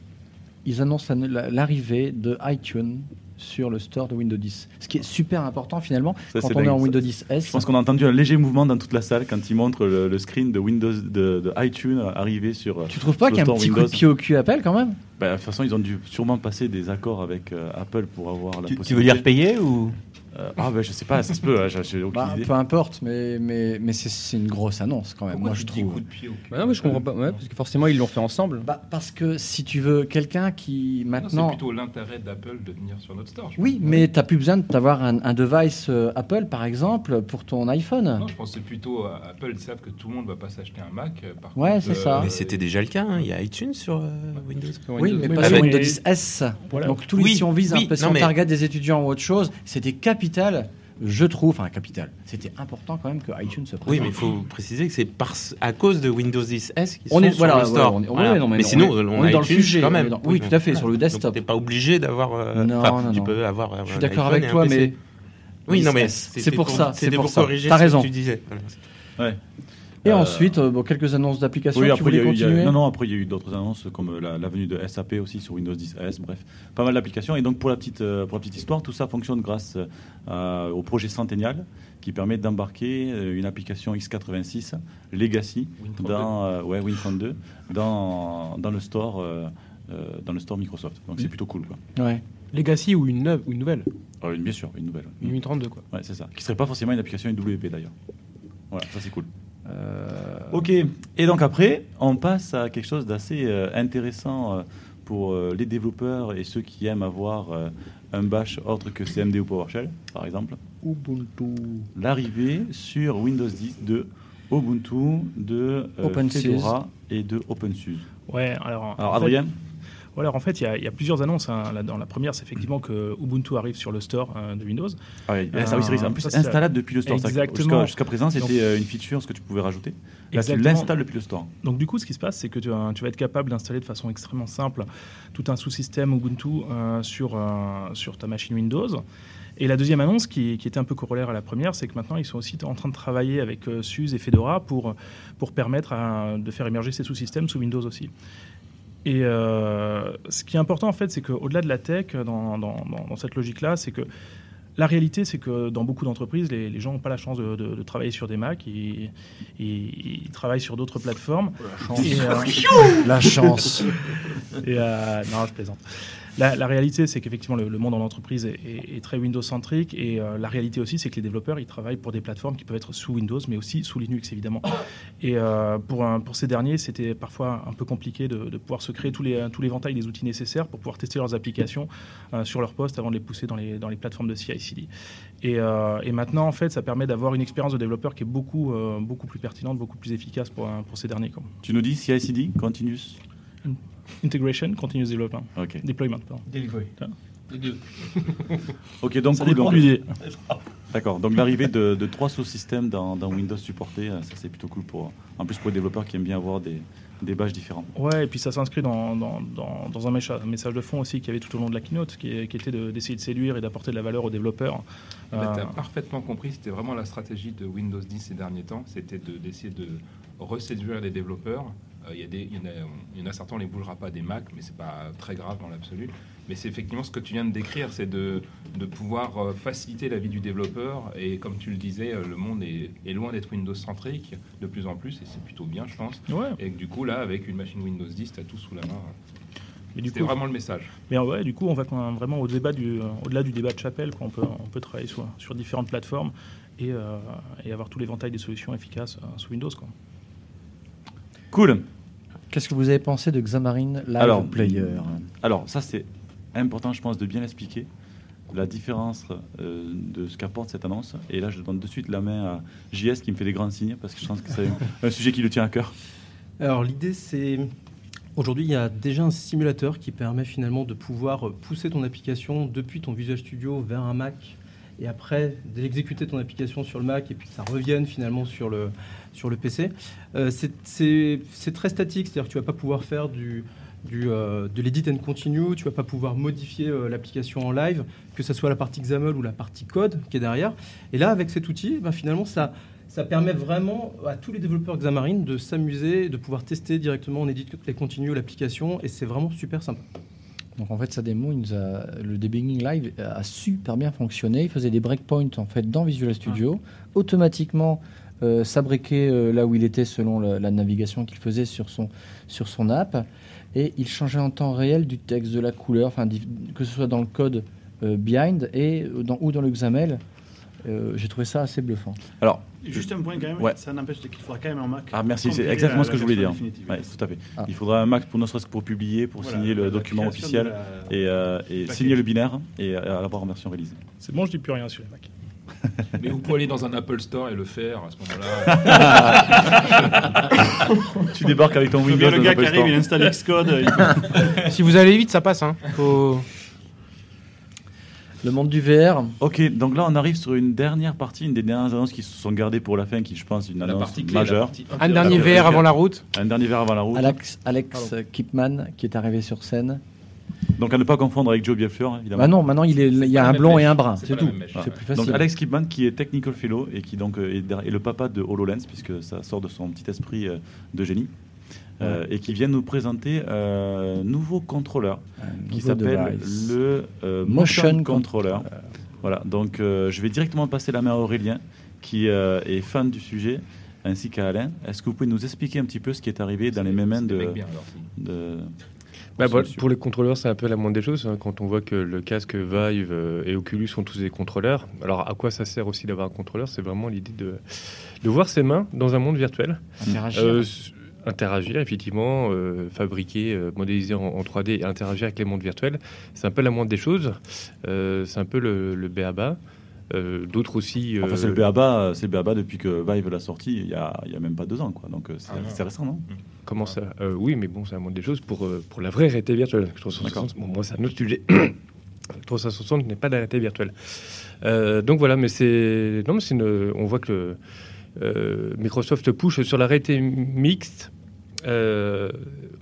ils annoncent la- la- l'arrivée de iTunes sur le store de Windows 10. Ce qui est super important finalement Ça, quand c'est on est en. Windows 10 S. Je pense qu'on a entendu un léger mouvement dans toute la salle quand ils montrent le, le screen de Windows, de, de iTunes arriver sur. Tu trouves pas qu'il y a un petit coup Windows. de pied au cul Apple quand même? Bah, De toute façon, ils ont dû sûrement passer des accords avec euh, Apple pour avoir la Tu, tu veux possibilité. dire payer ou? Euh, Ah, ben je sais pas, ça se peut, hein, j'ai aucune Bah, idée. Peu importe, mais, mais, mais c'est- une grosse annonce quand même, Pourquoi moi je trouve. coup de pied Bah non, mais je comprends pas. Ouais, parce que forcément, ils l'ont fait ensemble. Bah, parce que si tu veux quelqu'un qui Non, C'est maintenant. plutôt l'intérêt d'Apple de venir sur notre store. je Oui, pense. mais tu n'as plus besoin d'avoir un, un device euh, Apple par exemple pour ton iPhone. Non, je pense que c'est plutôt euh, Apple, ils savent que tout le monde va pas s'acheter un Mac. euh, Par Ouais, contre, c'est ça. Mais c'était déjà le cas, hein. il y a iTunes sur euh, Windows. Oui, mais Oui, pas sur oui, Windows mais- 10 S. Voilà. Donc, tous les, Oui, si on vise oui, un peu, si on mais- target des étudiants ou autre chose, c'était capital, je trouve, enfin capital. C'était important quand même que iTunes se présente. Oui, mais il faut préciser que c'est par, à cause de Windows 10 S qu'ils On sont est- sur voilà, le store. on est- Voilà. ouais, non, mais mais non, sinon, on est- on, on a est dans le sujet, quand même. dans- oui, tout à fait, sur le desktop. Donc, t'es pas obligé d'avoir. euh, Non, non, tu peux avoir. Je suis d'accord avec toi, mais. Oui, non, mais c'est pour ça, c'est c'était pour pour ça. corriger T'as ce raison. que tu disais. Ouais. Et Euh, ensuite, euh, bon, quelques annonces d'applications. Oui, tu après, y a eu- il y a- continuer? Non, non, après, il y a eu d'autres annonces comme euh, la, la venue de SAP aussi sur Windows 10 S, bref, pas mal d'applications. Et donc, pour la petite, pour la petite histoire, tout ça fonctionne grâce euh, au projet Centennial qui permet d'embarquer euh, une application x86 Legacy Win32. dans, euh, ouais, Win32 dans, dans, le store, euh, dans le store Microsoft. Donc, c'est plutôt cool. Quoi. Ouais. Legacy ou une neuve ou une nouvelle? Euh, une- bien sûr, une nouvelle. Une 832 quoi. Ouais, c'est ça. Qui serait pas forcément une application IWP d'ailleurs. Voilà, ça c'est cool. Euh, Ok, et donc après, on passe à quelque chose d'assez euh, intéressant euh, pour euh, les développeurs et ceux qui aiment avoir euh, un bash autre que CMD ou PowerShell, par exemple. Ubuntu. L'arrivée sur Windows 10 de Ubuntu, de euh, OpenSUSE. Fedora et de OpenSUSE. Ouais, alors. Alors en fait- Alors en fait, il y, a- il y a plusieurs annonces. hein, là-dedans. La première, c'est effectivement que Ubuntu arrive sur le store euh, de Windows. ah oui, Euh, ça, oui, c'est vrai. En plus, installable depuis le store. Exactement. Jusqu'à présent, c'était euh, une feature, ce que tu pouvais rajouter. Là, tu l'installes depuis le store. Donc du coup, ce qui se passe, c'est que tu, vas- tu vas être capable d'installer de façon extrêmement simple tout un sous-système Ubuntu euh, sur, euh, sur ta machine Windows. Et la deuxième annonce, qui, qui était un peu corollaire à la première, c'est que maintenant, ils sont aussi en train de travailler avec euh, SUSE et Fedora pour, pour permettre à- de faire émerger ces sous-systèmes sous Windows aussi. Et euh, ce qui est important, en fait, c'est qu'au-delà de la tech, dans, dans- cette logique-là, c'est que la réalité, c'est que dans beaucoup d'entreprises, les, les gens n'ont pas la chance de, de- de travailler sur des Mac, ils, ils- ils travaillent sur d'autres plateformes. Et, euh, La chance. et, euh, non, je plaisante. La, la réalité, c'est qu'effectivement, le, le monde en entreprise est, est- est très Windows-centrique. Et euh, la réalité aussi, c'est que les développeurs, ils travaillent pour des plateformes qui peuvent être sous Windows, mais aussi sous Linux, évidemment. Et euh, pour, un- pour ces derniers, c'était parfois un peu compliqué de, de pouvoir se créer tous les, tous les ventails des outils nécessaires pour pouvoir tester leurs applications euh, sur leur poste avant de les pousser dans les, dans les plateformes de CI/CD. Et, et maintenant, en fait, ça permet d'avoir une expérience de développeur qui est beaucoup, beaucoup plus pertinente, beaucoup plus efficace pour, pour ces derniers. Quoi. Tu nous dis CI/CD, continuous? Integration, continuous development. Ok. Deployment, pardon. Delivery. Les deux. Ok, donc Ça cool, dépend donc- de l'idée. D'accord. Donc l'arrivée de, de trois sous-systèmes dans, dans Windows supportés, euh, ça c'est plutôt cool pour, en plus pour les développeurs qui aiment bien avoir des, des badges différents. Ouais, et puis ça s'inscrit dans, dans, dans, dans un, message de fond aussi qu'il y avait tout au long de la keynote, qui, était de- d'essayer de, séduire et d'apporter de la valeur aux développeurs. Mais Euh, tu as parfaitement compris, c'était vraiment la stratégie de Windows 10 ces derniers temps, c'était de- d'essayer de, reséduire les développeurs. Euh, Il y, a des- il y en a- il y en a certains, on ne les bougera pas des Mac, mais c'est pas très grave dans l'absolu. Mais c'est effectivement ce que tu viens de décrire, c'est de, de pouvoir euh, faciliter la vie du développeur. Et comme tu le disais, euh, le monde est, est loin d'être Windows-centrique de plus en plus, et c'est plutôt bien, je pense. Ouais. Et que du coup, là, avec une machine Windows 10, tu as tout sous la main. C'était vraiment le message. Mais ouais, du coup, on va vraiment au débat du, au-delà du débat de chapelle, quoi. On peut, on peut travailler sur, sur différentes plateformes et, euh, et avoir tout l'éventail des solutions efficaces euh, sous Windows, quoi. Cool. Qu'est-ce que vous avez pensé de Xamarin Live Alors, Player Alors, ça, c'est important, je pense, de bien expliquer la différence euh, de ce qu'apporte cette annonce. Et là, je donne de suite la main à JS qui me fait des grands signes parce que je pense que c'est un sujet qui lui tient à cœur. Alors l'idée c'est aujourd'hui il y a déjà un simulateur qui permet finalement de pouvoir pousser ton application depuis ton Visual Studio vers un Mac et après d'exécuter ton application sur le Mac et puis que ça revienne finalement sur le, sur le PC. Euh, c'est- très statique, c'est-à-dire que tu vas pas pouvoir faire du, du, euh, de l'edit and continue, tu vas pas pouvoir modifier euh, l'application en live, que ce soit la partie XAML ou la partie code qui est derrière. Et là, avec cet outil, ben, finalement, ça, ça permet vraiment à tous les développeurs Xamarin de s'amuser, de pouvoir tester directement en edit et continue l'application, et c'est vraiment super sympa. Donc en fait, sa démo, il nous a, le debugging live a super bien fonctionné. Il faisait des breakpoints en fait dans Visual Studio, automatiquement euh, s'abriquait euh, là où il était selon la, la navigation qu'il faisait sur son sur son app, et il changeait en temps réel du texte, de la couleur, que ce soit dans le code euh, behind et dans, ou dans le XAML. Euh, J'ai trouvé ça assez bluffant. Alors, Juste un point quand même, Ouais. ça n'empêche qu'il faudra quand même un Mac. Ah merci, c'est exactement la- ce que je voulais dire. Ouais, tout à fait. Ah. Il faudra un Mac pour ne serait-ce que pour publier, pour Voilà, signer le document officiel la- et, euh, et signer le binaire et euh, l'avoir en version réalisée. C'est bon, je dis plus rien sur les Mac. Mais vous pouvez aller dans un Apple Store et le faire à ce moment-là. tu débarques avec ton Windows. le dans gars Apple qui arrive, Store. il installe Xcode. il- Si vous allez vite, ça passe. Hein. Faut... Le monde du VR. Ok, donc là on arrive sur une dernière partie, une des dernières annonces qui se sont gardées pour la fin, qui je pense est une annonce partie clé, la majeure. partie- Un dernier verre avant la route. Un dernier verre avant la route. Alex, Alex Kipman qui est arrivé sur scène. Donc à ne pas confondre avec Joe Bielfleur, évidemment. Bah non, maintenant il, est, il y a un blond mèche. et un brun, C'est tout. C'est plus Donc facile. Alex Kipman qui est Technical Fellow et qui donc est le papa de HoloLens puisque ça sort de son petit esprit euh, de génie. Euh, et qui vient nous présenter un nouveau contrôleur Un qui s'appelle le euh, Motion Motion Controller. Voilà, donc euh, je vais directement passer la main à Aurélien qui euh, est fan du sujet ainsi qu'à Alain. Est-ce que vous pouvez nous expliquer un petit peu ce qui est arrivé dans les mêmes mains de, bien, Bah, Pour les contrôleurs, c'est un peu la moindre des choses. hein, quand on voit que le casque Vive euh, et Oculus sont tous des contrôleurs. Alors, à quoi ça sert aussi d'avoir un contrôleur? C'est vraiment l'idée de, de voir ses mains dans un monde virtuel. Interagir. Euh, interagir, effectivement, euh, fabriquer, euh, modéliser en, en 3D et interagir avec les mondes virtuels. C'est un peu la moindre des choses. Euh, c'est un peu le, le béaba. Euh, D'autres aussi. Enfin, euh, c'est le BABA, c'est le BABA depuis que Vive l'a sorti il y a, il y a même pas deux ans. Quoi. Donc c'est Ah récent, non? Comment ça Euh, Oui, mais bon, c'est la moindre des choses pour, pour la vraie réalité virtuelle. 360, bon, moi, c'est un autre sujet. 360 n'est pas de la réalité virtuelle. Euh, donc voilà, mais c'est. Non, mais c'est une. On voit que euh, Microsoft push sur la réalité mixte. Euh,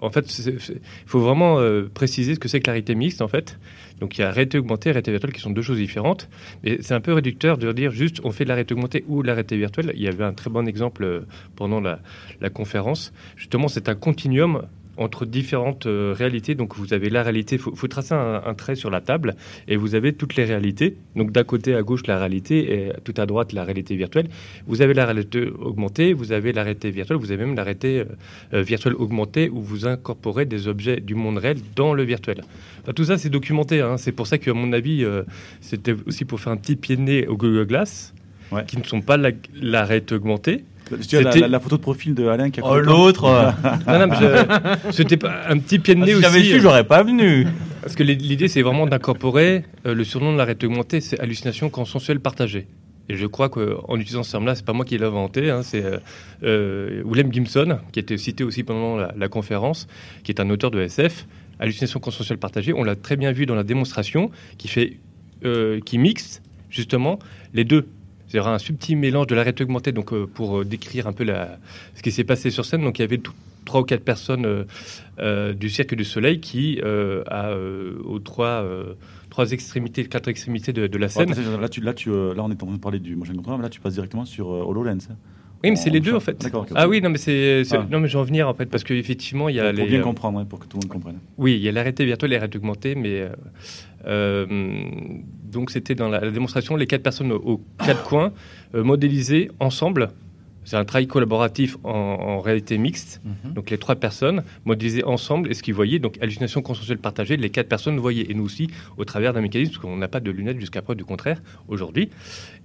en fait, il faut vraiment euh, préciser ce que c'est que la réalité mixte, en fait. Donc, il y a réalité augmentée et réalité virtuelle qui sont deux choses différentes. Et c'est un peu réducteur de dire juste on fait de la réalité augmentée ou de la réalité virtuelle. Il y avait un très bon exemple pendant la, la conférence. Justement, c'est un continuum entre différentes euh, réalités. Donc, vous avez la réalité, il faut, faut tracer un, un trait sur la table et vous avez toutes les réalités. Donc, d'un côté à gauche, la réalité et tout à droite, la réalité virtuelle. Vous avez la réalité augmentée, vous avez la réalité virtuelle, vous avez même la réalité euh, euh, virtuelle augmentée où vous incorporez des objets du monde réel dans le virtuel. Enfin, tout ça, c'est documenté. hein. C'est pour ça qu'à mon avis, euh, c'était aussi pour faire un petit pied de nez au Google Glass, Ouais. qui ne sont pas la, la réalité augmentée. Tu as la, C'était- la- la photo de profil de Alain qui a Oh, l'autre Non, non, mais je- c'était pas un petit pied de nez Si aussi. j'avais su, euh, j'aurais pas venu. Parce que l'idée, c'est vraiment d'incorporer euh, le surnom de la réalité augmentée, c'est hallucination consensuelle partagée. Et je crois qu'en utilisant ce terme-là, c'est pas moi qui l'ai inventé, hein, c'est euh, euh, Willem Gibson, qui était cité aussi pendant la, la conférence, qui est un auteur de SF. Hallucination consensuelle partagée, on l'a très bien vu dans la démonstration, qui fait, euh, qui mixe justement les deux. C'est un subtil mélange de la réalité augmentée, donc euh, pour euh, décrire un peu la, ce qui s'est passé sur scène. Donc il y avait trois ou quatre personnes euh, du Cirque du Soleil qui, euh, aux trois, trois extrémités, quatre extrémités de, de la scène. Là, tu, là, tu, là, on est en train de parler du motion control, mais là, tu passes directement sur HoloLens. hein. Oui, mais c'est les deux en fait. Ah oui, non, mais c'est, Ah. non, mais je vais en venir en fait parce qu'effectivement il y a Pour, pour les, bien euh, comprendre, hein, pour que tout le monde comprenne. Oui, il y a la réalité virtuelle et la réalité augmentée, mais euh, euh, donc c'était dans la, la démonstration les quatre personnes aux, aux quatre coins euh, modélisées ensemble. C'est un travail collaboratif en, en réalité mixte. Mhm. Donc les trois personnes modélisées ensemble et ce qu'ils voyaient, donc hallucination consensuelle partagée, les quatre personnes voyaient et nous aussi au travers d'un mécanisme parce qu'on n'a pas de lunettes jusqu'à preuve du contraire aujourd'hui.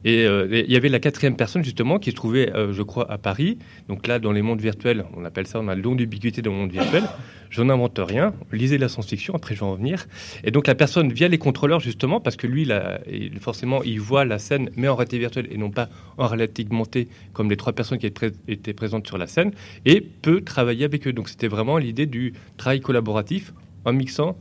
Et euh, il y avait la quatrième personne justement qui se trouvait, euh, je crois, à Paris. Donc là, dans les mondes virtuels, on appelle ça, on a le don d'ubiquité dans le monde virtuel. Je n'invente rien. Lisez la science-fiction, après je vais en venir. Et donc la personne via les contrôleurs justement, parce que lui, là, il- forcément, il voit la scène, mais en réalité virtuelle et non pas en réalité augmentée, comme les trois personnes qui étaient, pré- étaient présentes sur la scène, et peut travailler avec eux. Donc c'était vraiment l'idée du travail collaboratif en mixant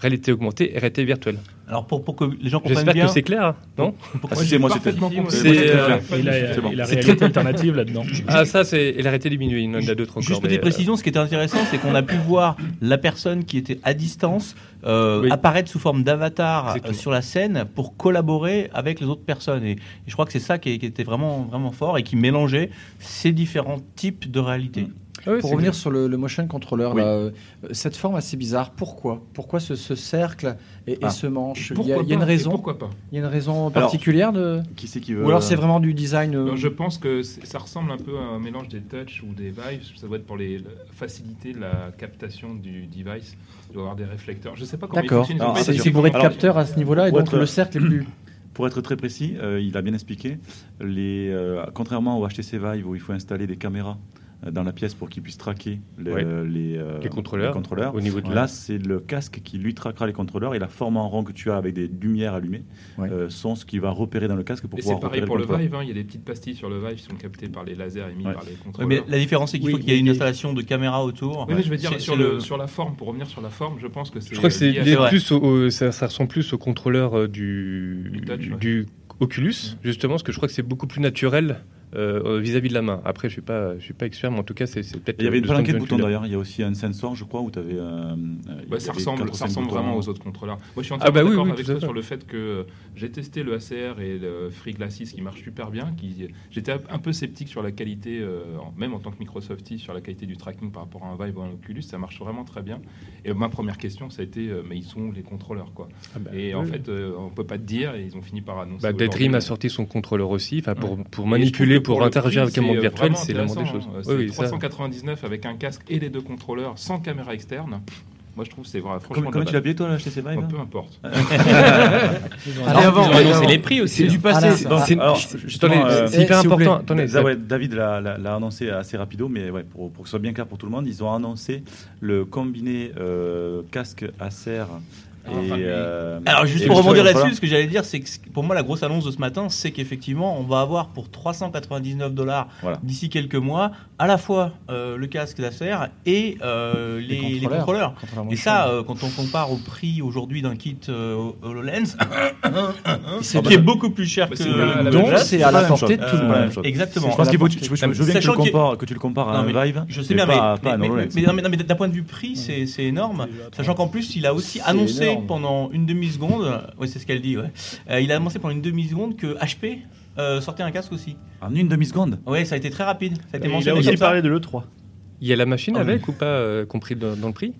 réalité augmentée et réalité virtuelle. Alors pour, pour que les gens comprennent J'espère bien. que c'est clair, non Ah, moi, c'était. C'est, euh, la, bon. réalité alternative là-dedans. Ah ça c'est la réalité diminuée, il y en a d'autres encore. Juste petite euh, précision, ce qui était intéressant, c'est qu'on a pu voir la personne qui était à distance euh, Oui. apparaître sous forme d'avatar euh, sur la scène pour collaborer avec les autres personnes. Et, et je crois que c'est ça qui, qui était vraiment, vraiment fort et qui mélangeait ces différents types de réalités. ah oui, Pour revenir clair. sur le, le motion controller, Oui. là, euh, cette forme assez bizarre, pourquoi? Pourquoi ce, ce cercle et, et Ah. ce manche? Il y, a, y une raison Pourquoi pas? Il y a une raison particulière de Qui c'est qui veut. Ou alors euh, c'est vraiment du design euh, Non, je pense que ça ressemble un peu à un mélange des touch ou des vibes. Ça doit être pour les, faciliter la captation du device. Il doit y avoir des réflecteurs. Je sais pas comment D'accord. c'est bourré de Alors, capteurs à ce niveau-là et pour donc être- le cercle est plus. Pour être très précis, euh, il a bien expliqué, les, euh, contrairement au HTC Vive où il faut installer des caméras dans la pièce pour qu'ils puissent traquer le- Ouais. les, euh, Les contrôleurs. contrôleurs. au niveau de Là, c'est le casque qui lui traquera les contrôleurs et la forme en rond que tu as avec des lumières allumées Ouais. euh, sont ce qui va repérer dans le casque pour Et pouvoir c'est pareil pour le. Vive. hein. Il y a des petites pastilles sur le Vive qui sont captées par les lasers émis Ouais. par les contrôleurs. mais la différence, c'est qu'il Oui, faut qu'il y ait une installation de caméra autour. Oui, mais je veux dire, sur, c'est le, sur la forme, pour revenir sur la forme, je pense que c'est. Je crois que c'est lié à lié ça. vrai. plus au, au- ça, ça ressemble plus au contrôleur euh, du, Du touch, ouais. du Oculus, justement, parce que je crois que c'est beaucoup plus naturel euh, vis-à-vis de la main. Après, je suis pas, je suis pas expert, mais en tout cas, c'est peut-être. Il y avait une palanquée de boutons d'ailleurs. Il y a aussi un sensor, je crois, où tu avais. Bah, ça ressemble, ça ressemble vraiment aux autres contrôleurs. Moi, je suis Ah entièrement bah oui, d'accord oui, avec toi sur le fait que euh, j'ai testé le ACR et le Free Glasses qui marchent super bien. Qui, j'étais un peu sceptique sur la qualité, euh, même en tant que Microsoftie, sur la qualité du tracking par rapport à un Vive ou un Oculus. Ça marche vraiment très bien. Et ma première question, ça a été, euh, mais ils sont où les contrôleurs, quoi Ah bah, Et en fait, euh, on peut pas te dire. Et ils ont fini par annoncer. Bah. Daydream a sorti son contrôleur aussi, enfin, pour, Ouais. pour manipuler, pour, interagir prix, avec un monde c'est virtuel, vraiment c'est la moindre des choses. hein. Oui, C'est oui, ça. 399 avec un casque et les deux contrôleurs sans caméra externe. Moi, je trouve que c'est vrai. Franchement, Comment, tu la l'as payé toi, HTC Vive hein Peu importe. Allez, avant, Ils ont allez, avant. les prix aussi. C'est du passé, C'est- euh, c'est hyper important. Ouais, David l'a, annoncé assez rapido, mais ouais, pour, pour que ce soit bien clair pour tout le monde, ils ont annoncé le combiné euh, casque Acer et. Lui. euh, Alors juste et pour rebondir là-dessus, ce que j'allais dire, c'est que pour moi la grosse annonce de ce matin, c'est qu'effectivement on va avoir pour 399 dollars Voilà. d'ici quelques mois à la fois euh, le casque d'Acer et euh, les, les contrôleurs. Contrôleurs Et ça, euh, quand on compare au prix aujourd'hui d'un kit euh, HoloLens, C'est qui est beaucoup plus cher Bah, que la Donc c'est à la portée de tout le monde. Exactement. Je pense qu'il faut, je, je- je veux bien que tu, Sachant le compares, que tu le compares à un Vive, Je sais bien, mais, d'un point de vue prix, c'est énorme. Sachant qu'en plus, il a aussi C'est annoncé pendant une demi-seconde, oui, c'est ce qu'elle dit, ouais. Euh, il a annoncé pendant une demi-seconde que HP euh, sortait un casque aussi. En une demi-seconde Ouais, ça a été très rapide. Ça a été il a aussi parlé de l'E3. Il y a la machine Ah oui. avec ou pas euh, compris dans, dans le prix?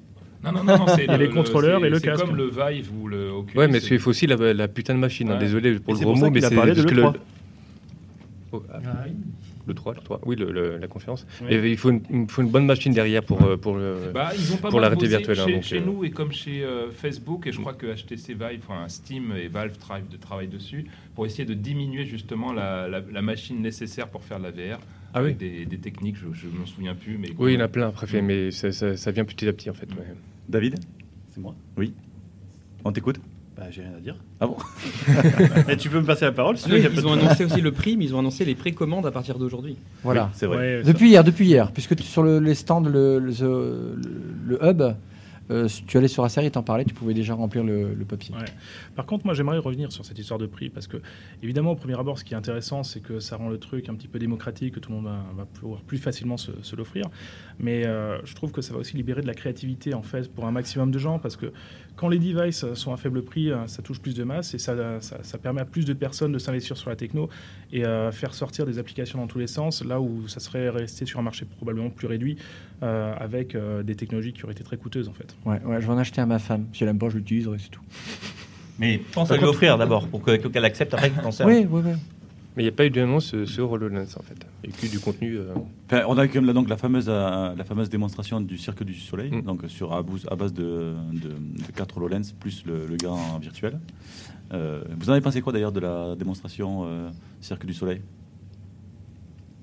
Non, non, non, non, c'est le- les contrôleurs c'est- et le c'est casque. comme le Vive ou le Oculus. Ouais, mais c'est- il faut aussi la, la putain de machine. hein. Désolé pour Et le c'est gros pour ça mot, mais c'est parce que le. l'E3. Oh, ah, Le 3, le 3. Oui, le- le- la conférence. Oui. Et il faut une, il faut une bonne machine derrière pour, euh, pour le. Bah, ils ont pas pour mal la réalité virtuelle, hein, Chez, donc, chez euh, nous et comme chez euh, Facebook, et je crois que HTC Vive, enfin Steam et Valve travaillent, de, travaillent dessus pour essayer de diminuer justement la, la- la machine nécessaire pour faire de la VR. Ah avec oui. des, des techniques, je ne m'en souviens plus. Mais Oui, il y en a plein, préfet, mais ça, ça- ça vient petit à petit en fait. ouais. David? C'est moi. Oui. On t'écoute? Bah, j'ai rien à dire. Ah bon Et tu peux me passer la parole si tu Oui, veux, y a pas ils ont annoncé aussi le prix, mais ils ont annoncé les précommandes à partir d'aujourd'hui. Voilà. Oui, c'est vrai. Ouais, ça- Depuis hier, depuis hier, puisque tu- sur le, les stands, le, le, le- le hub, euh, tu allais sur la série, t'en parlais, tu pouvais déjà remplir le, papier. Par contre, moi, j'aimerais revenir sur cette histoire de prix parce que, évidemment, au premier abord, ce qui est intéressant, c'est que ça rend le truc un petit peu démocratique, que tout le monde va, pouvoir plus facilement se, l'offrir. Mais euh, je trouve que ça va aussi libérer de la créativité, en fait, pour un maximum de gens parce que quand les devices sont à faible prix, euh, ça touche plus de masse et ça, permet à plus de personnes de s'investir sur la techno et euh, faire sortir des applications dans tous les sens, là où ça serait resté sur un marché probablement plus réduit avec des technologies qui auraient été très coûteuses, en fait. Ouais, ouais, je vais en acheter à ma femme. Si elle aime pas, je l'utiliserai, c'est tout. Mais pense à lui offrir d'abord pour que- qu'elle accepte après qu'il t'en serve. Oui, oui, oui. Mais il n'y a pas eu d'annonce sur HoloLens en fait. Il y a que du contenu. euh, Enfin, on a quand même là, donc la fameuse, euh, la fameuse démonstration du Cirque du Soleil, Mm. donc sur à, base de, de, de 4 HoloLens plus le, le grand virtuel. Euh, vous en avez pensé quoi d'ailleurs de la démonstration euh, Cirque du Soleil?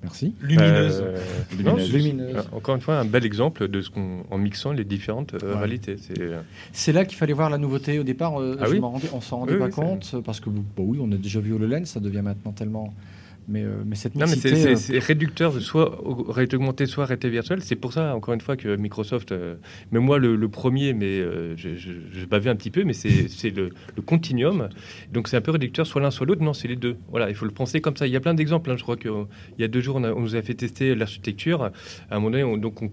Merci. Lumineuse. euh, Lumineuse. non, c'est- Lumineuse. euh, Encore une fois, un bel exemple de ce qu'on en mixant les différentes euh, Ouais. réalités. C'est là qu'il fallait voir la nouveauté au départ. euh, Ah je oui rendais- on s'en rendait Oui, pas oui, compte parce que bah oui, on a déjà vu HoloLens, ça devient maintenant tellement. Mais, euh, mais cette Non, mais mixité, c'est- euh, c'est réducteur, de soit au- réalité augmentée, soit réalité virtuelle. C'est pour ça, encore une fois, que Microsoft, euh, mais moi le, le premier, mais euh, je, je, je bavais un petit peu, mais c'est c'est le, le continuum. Donc c'est un peu réducteur, soit l'un, soit l'autre. Non, c'est les deux. Voilà, il faut le penser comme ça. Il y a plein d'exemples. hein. Je crois qu'il y a deux jours, on, a- on nous a fait tester l'architecture. À un moment donné, on, donc on,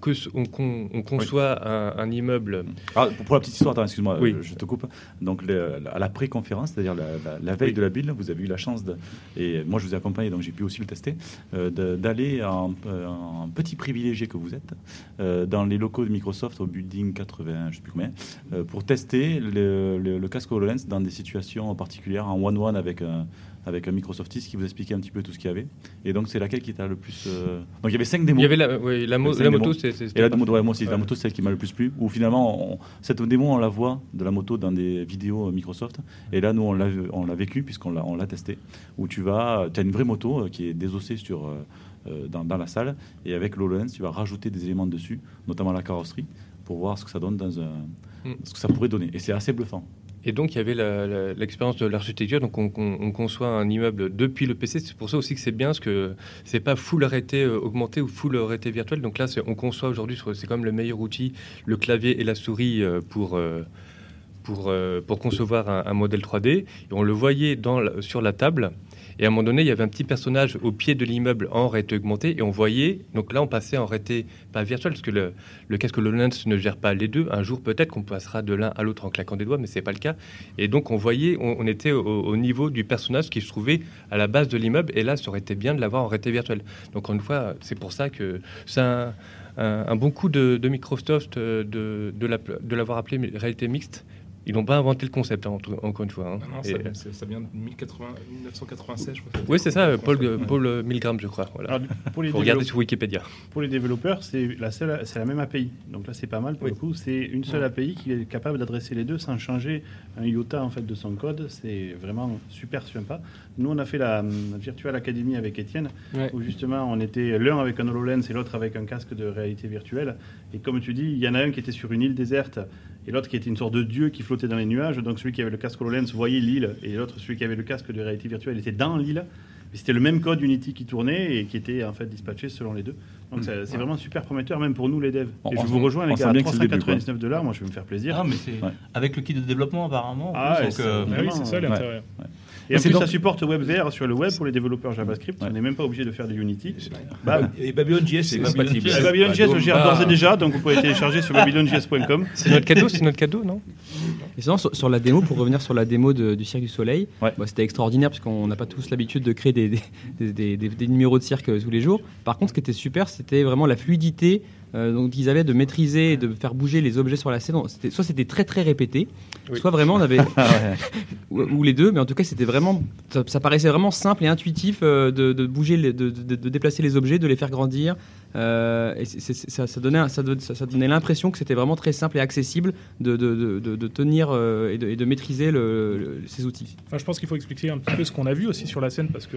conçoit un, un immeuble. Ah, pour, pour la petite histoire, attends, excuse-moi, Oui. je te coupe. Donc, le- à la pré-conférence, c'est-à-dire la, la- la veille Oui. de la build, vous avez eu la chance de. Et moi, je vous ai accompagné, donc j'ai pu aussi le tester, euh, d'aller en, euh, en petit privilégié que vous êtes euh, dans les locaux de Microsoft au building 80, je sais plus combien, pour tester le, le- le casque HoloLens dans des situations particulières, en one-one avec un, avec un Microsoftiste qui vous expliquait un petit peu tout ce qu'il y avait. Et donc, c'est laquelle qui t'a le plus. euh, Donc, il y avait cinq démos. Il y avait la, oui, la, mo- la moto, c'est. Et la moto, ouais, moi aussi, la Ouais. moto, c'est celle qui m'a le plus plu. Où finalement, on- cette démo, on la voit de la moto dans des vidéos euh, Microsoft. Et là, nous, on l'a, l'a vécu puisqu'on l'a, l'a testé. Où tu vas, tu as une vraie moto euh, qui est désossée sur, euh, euh, dans, dans la salle. Et avec l'HoloLens, tu vas rajouter des éléments dessus, notamment la carrosserie, pour voir ce que ça donne dans un, Mm. ce que ça pourrait donner. Et c'est assez bluffant. Et donc, il y avait l'expérience de l'architecture. Donc, on, on- on conçoit un immeuble depuis le PC. C'est pour ça aussi que c'est bien, parce que c'est pas full arrêté euh, augmenté ou full arrêté virtuel. Donc là, on conçoit aujourd'hui, c'est quand même le meilleur outil, le clavier et la souris euh, pour. euh, pour, pour concevoir un, modèle 3D. Et on le voyait sur la table. Et à un moment donné, il y avait un petit personnage au pied de l'immeuble en réalité augmentée. Et on voyait, donc là, on passait en réalité, pas virtuelle, parce que le, casque HoloLens ne gère pas les deux. Un jour, peut-être qu'on passera de l'un à l'autre en claquant des doigts, mais c'est pas le cas. Et donc, on voyait, on, était au, au niveau du personnage qui se trouvait à la base de l'immeuble. Et là, ça aurait été bien de l'avoir en réalité virtuelle. Donc, encore une fois, c'est pour ça que c'est un, bon coup de, Microsoft euh, de, l'avoir appelé réalité mixte. Ils n'ont pas inventé le concept, hein, en tout- encore une fois. hein. Non, non, Et- ça, vient de 1080 1996, je crois. oui, c'est ça, Paul, Ouais. Paul euh, Milgram, je crois. Voilà. Alors, pour les Faut regarder sur Wikipédia. Pour les développeurs, c'est la, seule- c'est la même API. Donc là, c'est pas mal pour Oui. le coup. C'est une seule API qui est capable d'adresser les deux sans changer un iota en fait, de son code. C'est vraiment super sympa. Nous, on a fait la hum, Virtual Academy avec Étienne, Ouais. où justement, on était l'un avec un HoloLens et l'autre avec un casque de réalité virtuelle. Et comme tu dis, il y en a un qui était sur une île déserte et l'autre qui était une sorte de dieu qui flottait dans les nuages. Donc celui qui avait le casque HoloLens voyait l'île et l'autre, celui qui avait le casque de réalité virtuelle, était dans l'île. Mais C'était le même code Unity qui tournait et qui était en fait dispatché selon les deux. Donc ça- c'est vraiment super prometteur, même pour nous les devs. Et je vous rejoins les on gars, à bien que c'est le début, 399 dollars, moi je vais me faire plaisir. Ah, mais c'est Ouais. avec le kit de développement apparemment. en Ah, plus, ouais, donc, c'est- euh, Ah oui, c'est ça ouais. Et en c'est plus, donc- ça supporte WebVR sur le web pour les développeurs JavaScript. Ouais. On n'est même pas obligé de faire du Unity. Bah, Et Babylon JS, c'est compatible. euh, Babylon JS le gère Bah. d'ores et déjà, donc vous pouvez télécharger sur babylonjs.com. C'est notre cadeau, c'est notre cadeau, non? Et sinon, sur, sur la démo, pour revenir sur la démo de- du Cirque du Soleil, Ouais. bah, c'était extraordinaire parce qu'on n'a pas tous l'habitude de créer des, des, des- des- des- des numéros de cirque tous les jours. Par contre, ce qui était super, c'était vraiment la fluidité euh, donc ils avaient de maîtriser et de faire bouger les objets sur la scène. C'était- Soit c'était très très répété, Oui. soit vraiment on avait ou, ou les deux, mais en tout cas c'était vraiment ça, ça paraissait vraiment simple et intuitif euh, de, de bouger, les- de, de- de déplacer les objets, de les faire grandir. euh, et c'est- c'est- ça, ça donnait, ça, don- ça- ça donnait l'impression que c'était vraiment très simple et accessible de, de- de- de- de tenir euh, et, de, et de maîtriser le- le- ces outils. Enfin, je pense qu'il faut expliquer un petit peu ce qu'on a vu aussi sur la scène parce que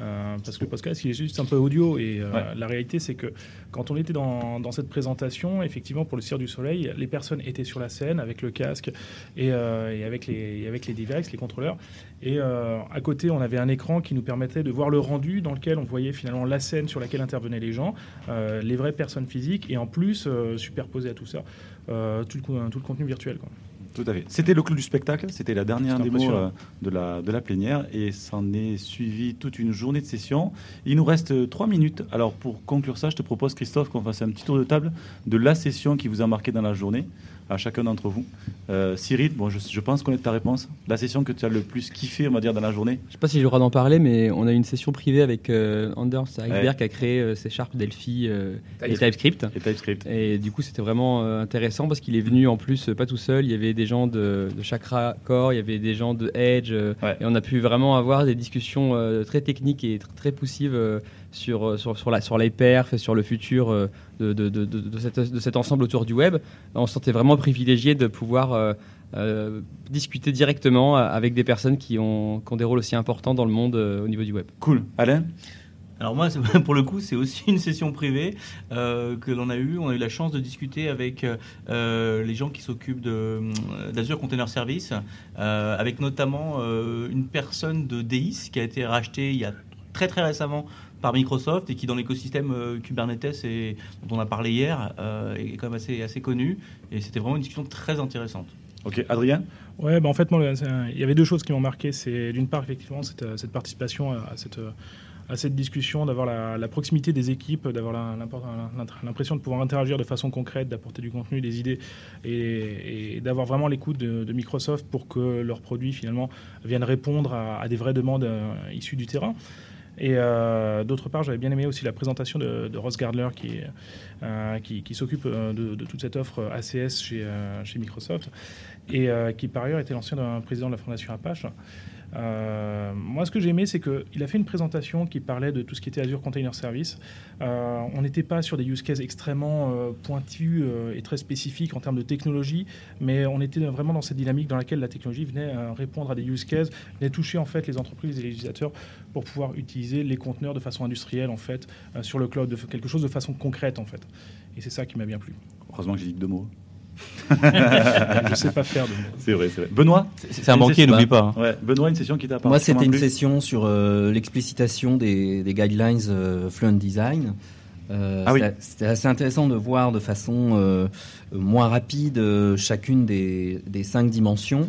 Euh, parce que le podcast, il est juste un peu audio. Et euh, Ouais. la réalité, c'est que quand on était dans, dans cette présentation, effectivement, pour le Cire du Soleil, les personnes étaient sur la scène avec le casque et, euh, et avec, les, et avec les devices, les contrôleurs. Et à côté, on avait un écran qui nous permettait de voir le rendu dans lequel on voyait finalement la scène sur laquelle intervenaient les gens, les vraies personnes physiques, et en plus, superposé à tout ça, tout, le, co- tout le contenu virtuel. Quoi. Tout à fait. C'était le clou du spectacle, c'était la dernière démo euh, de, la, de la plénière et s'en est suivi toute une journée de session. Il nous reste euh, trois minutes. Alors pour conclure ça, je te propose Christophe qu'on fasse un petit tour de table de la session qui vous a marqué dans la journée à chacun d'entre vous. Euh, Cyril, bon, je, je pense connaître ta réponse. La session que tu as le plus kiffé, on va dire, dans la journée Je sais pas si j'ai le droit d'en parler, mais on a eu une session privée avec euh, Anders Ouais. qui a créé euh, C Sharp, Delphi euh, et TypeScript. TypeScript. Et TypeScript. Et du coup, c'était vraiment euh, intéressant parce qu'il est venu en plus euh, pas tout seul. Il y avait des gens de, de Chakra Core, il y avait des gens de Edge, euh, Ouais. et on a pu vraiment avoir des discussions euh, très techniques et tr- très poussives euh, sur, euh, sur, sur, la, sur les perfs et sur le futur euh, de, de, de, de, de cette- de cet ensemble autour du web. On se sentait vraiment privilégié de pouvoir euh, euh, discuter directement avec des personnes qui ont, qui ont des rôles aussi importants dans le monde euh, au niveau du web. Cool. Alain? Alors moi, pour le coup, c'est aussi une session privée euh, que l'on a eue. On a eu la chance de discuter avec euh, les gens qui s'occupent de, d'Azure Container Service, euh, avec notamment euh, une personne de Deis qui a été rachetée il y a très très récemment par Microsoft et qui dans l'écosystème euh, Kubernetes et dont on a parlé hier euh, est quand même assez, assez connu. Et c'était vraiment une discussion très intéressante. Ok, Adrien? Ouais, bah en fait, il y avait deux choses qui m'ont marqué. C'est d'une part, effectivement, cette, euh, cette participation à, à cette, à cette discussion, d'avoir la, la proximité des équipes, d'avoir l'impression de pouvoir interagir de façon concrète, d'apporter du contenu, des idées, et, et d'avoir vraiment l'écoute de, de Microsoft pour que leurs produits, finalement, viennent répondre à, à des vraies demandes euh, issues du terrain. Et euh, d'autre part, j'avais bien aimé aussi la présentation de, Ross Gardler qui, euh, s'occupe euh, de, toute cette offre ACS chez, Microsoft et qui par ailleurs était l'ancien président de la fondation Apache. Euh, moi, ce que j'ai aimé, c'est qu'il a fait une présentation qui parlait de tout ce qui était Azure Container Service. Euh, on n'était pas sur des use cases extrêmement euh, pointus euh, et très spécifiques en termes de technologie, mais on était vraiment dans cette dynamique dans laquelle la technologie venait répondre à des use cases, venait toucher en fait les entreprises et les utilisateurs pour pouvoir utiliser les conteneurs de façon industrielle en fait sur le cloud, quelque chose de façon concrète en fait. Et c'est ça qui m'a bien plu. Heureusement que j'ai dit deux mots. Je sais pas faire. C'est vrai, c'est vrai. Benoît C'est- un banquier, session- n'oublie pas, hein. Ouais, Benoît, une session qui t'a Moi, c'était une session sur euh, l'explicitation des, des guidelines euh, Fluent Design. Euh, Ah oui. c'était- assez intéressant de voir de façon euh, moins rapide euh, chacune des, des cinq dimensions.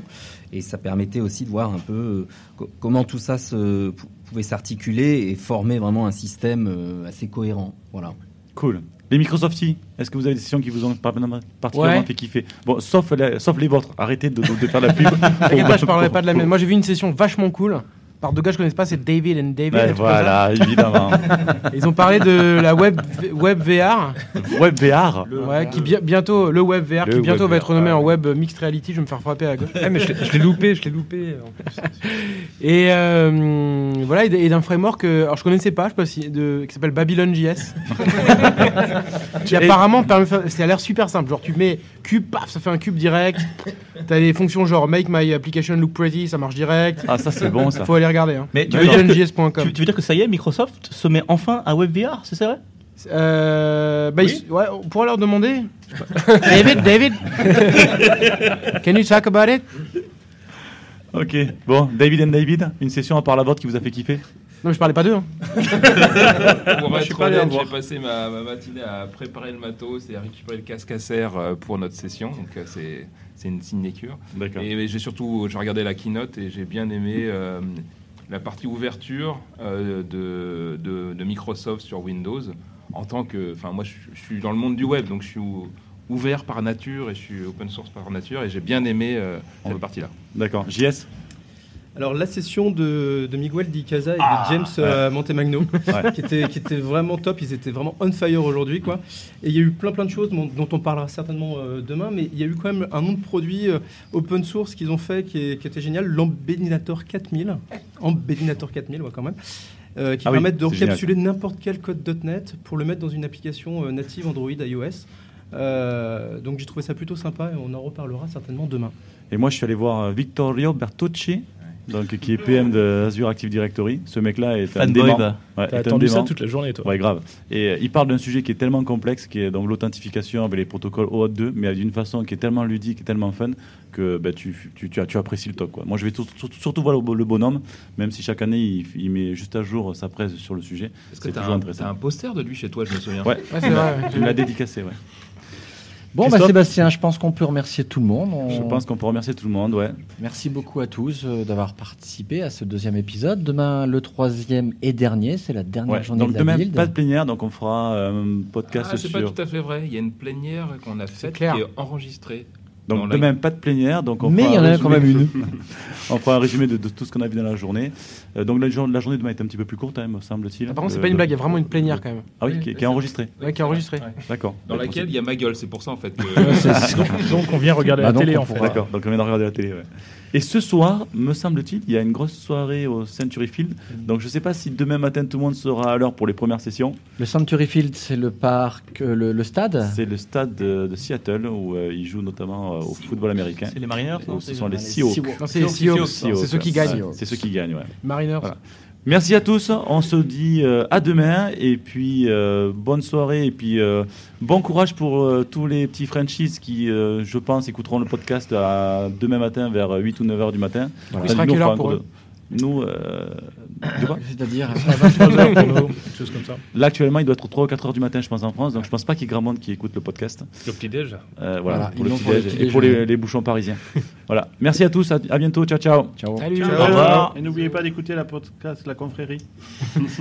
Et ça permettait aussi de voir un peu co- comment tout ça se, pou- pouvait s'articuler et former vraiment un système assez cohérent. Voilà. Cool. Les Microsofties, est-ce que vous avez des sessions qui vous ont par- particulièrement Ouais. fait kiffer Bon, sauf, la- sauf les vôtres. Arrêtez de, de- de faire la pub. T'inquiète pas, je parlerai pas de la mienne. Moi, j'ai vu une session vachement cool par deux gars que je connais pas, c'est David and David. Ouais, ça. voilà, évidemment. Ils ont parlé de la web, web VR. Web VR. Ouais, qui bi- bientôt, le web VR, Le qui bientôt web va être VR, renommé ouais. en web mixed reality. Je vais me faire frapper à gauche. Mais je l'ai- loupé, je l'ai loupé. en plus. Et euh, voilà, et et d'un framework, euh, alors je connaissais pas, je sais pas si, de, qui s'appelle Babylon.js. qui apparemment permet, de faire- ça a l'air super simple. Genre tu mets cube, paf, ça fait un cube direct. T'as des fonctions genre make my application look pretty, ça marche direct. Ah, ça, c'est bon, ça. Faut aller regarder. Hein. Mais tu veux, dire que, Babylon.js.com. tu, tu veux dire que ça y est, Microsoft se met enfin à WebVR, c'est vrai Euh, bah, Oui. ils- ouais, on pourrait leur demander. David, David, can you talk about it? Ok. Bon, David and David, une session à part la vôtre qui vous a fait kiffer? Non, je parlais pas d'eux. hein. Pour Moi, je suis être pas allé honnête, voir. j'ai passé ma, ma matinée à préparer le matos et à récupérer le casque à serre euh, pour notre session. Donc euh, c'est c'est une signature. D'accord. Et j'ai surtout j'ai regardé la keynote et j'ai bien aimé euh, la partie ouverture euh, de, de, de Microsoft sur Windows. En tant que, enfin moi je, je suis dans le monde du web, donc je suis ou- ouvert par nature et je suis open source par nature et j'ai bien aimé euh, cette partie-là. D'accord. JS Alors la session de, de Miguel Di Casa et Ah, de James euh, ouais. Montemagno, Ouais. qui, était, qui était vraiment top, ils étaient vraiment on fire aujourd'hui. quoi. Et il y a eu plein plein de choses dont, dont on parlera certainement euh, demain, mais il y a eu quand même un nom de produits euh, open source qu'ils ont fait qui, est- qui était génial, l'Ambedinator 4000, Ambedinator 4000 ouais, quand même. euh, qui Ah oui, permettent de c'est génial. recapsuler n'importe quel code .NET pour le mettre dans une application euh, native Android iOS. Euh, donc j'ai trouvé ça plutôt sympa et on en reparlera certainement demain. Et moi, je suis allé voir Vittorio Bertucci donc qui est PM de Azure Active Directory. Ce mec-là est un Fanboy, dément. va. Ouais, T'as est un attendu ça dément. toute la journée, toi. Ouais, grave. Et euh, il parle d'un sujet qui est tellement complexe, qui est donc l'authentification avec les protocoles OAuth 2, mais d'une façon qui est tellement ludique et tellement fun que bah, tu, tu, tu, tu apprécies le talk. Quoi. Moi, je vais tout- tout- surtout voir le, le bonhomme, même si chaque année, il, il met juste à jour sa presse sur le sujet. Est-ce que C'est t'as toujours un, intéressant. t'as un poster de lui chez toi, je me souviens Ouais, Ouais, c'est vrai. il me l'a dédicacé, ouais. Bon, bah, Sébastien, je pense qu'on peut remercier tout le monde. On- Je pense qu'on peut remercier tout le monde, ouais. Merci beaucoup à tous euh, d'avoir participé à ce deuxième épisode. Demain, le troisième et dernier, c'est la dernière Ouais, journée Donc de la demain, build. pas de plénière, donc on fera un podcast Ah, c'est sur... pas tout à fait vrai. Il y a une plénière qu'on a faite qui est enregistrée. Donc demain, pas de plénière, donc on Mais il y en a quand même une. on fera un résumé de, de tout ce qu'on a vu dans la journée. Euh, donc la, la journée de demain est un petit peu plus courte, hein, me semble-t-il. Ah, par contre, c'est Euh, pas une blague, il y a vraiment une plénière quand même. Ah oui, qui, qui est enregistrée. Ouais, qui est enregistrée. D'accord. Dans laquelle il y a ma gueule, c'est pour ça en fait que. Donc, donc on vient regarder Bah, la donc, télé en fait. D'accord, donc on vient de regarder la télé. ouais. Et ce soir, me semble-t-il, il y a une grosse soirée au Century Field. Donc je ne sais pas si demain matin tout le monde sera à l'heure pour les premières sessions. Le Century Field, c'est le parc, euh, le, le stade? C'est le stade de, de Seattle où euh, ils jouent notamment euh, au football américain. C'est les Mariners, non ce sont les Seahawks. C'est les Seahawks. C'est ceux qui gagnent. C'est ceux qui gagnent, ouais. Mariners. Voilà. Merci à tous. On se dit euh, à demain. Et puis, euh, bonne soirée. Et puis, euh, bon courage pour euh, tous les petits franchises qui, euh, je pense, écouteront le podcast à demain matin vers 8 ou 9 heures du matin. Voilà. Il sera quelle heure pour eux de- Nous, euh, C'est-à-dire. À 23h pour nous, quelque chose comme ça. Là, actuellement, il doit être 3 ou 4 heures du matin, je pense, en France. Donc, je pense pas qu'il y ait grand monde qui écoute le podcast. Le petit-déj. Euh, voilà, Voilà, pour le petit et pour les, les bouchons parisiens. voilà. Merci à tous. À, à bientôt. Ciao, ciao. Ciao. Salut. Au Ciao. revoir. Et n'oubliez pas d'écouter la podcast La Confrérie.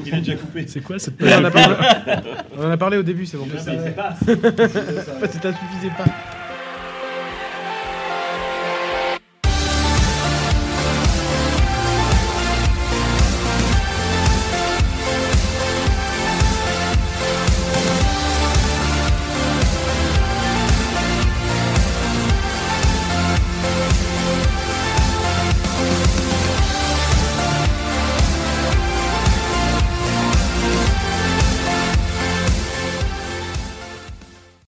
Il est déjà coupé. C'est quoi cette On en a parlé- on en a parlé au début, c'est bon. Ça ça suffisait pas.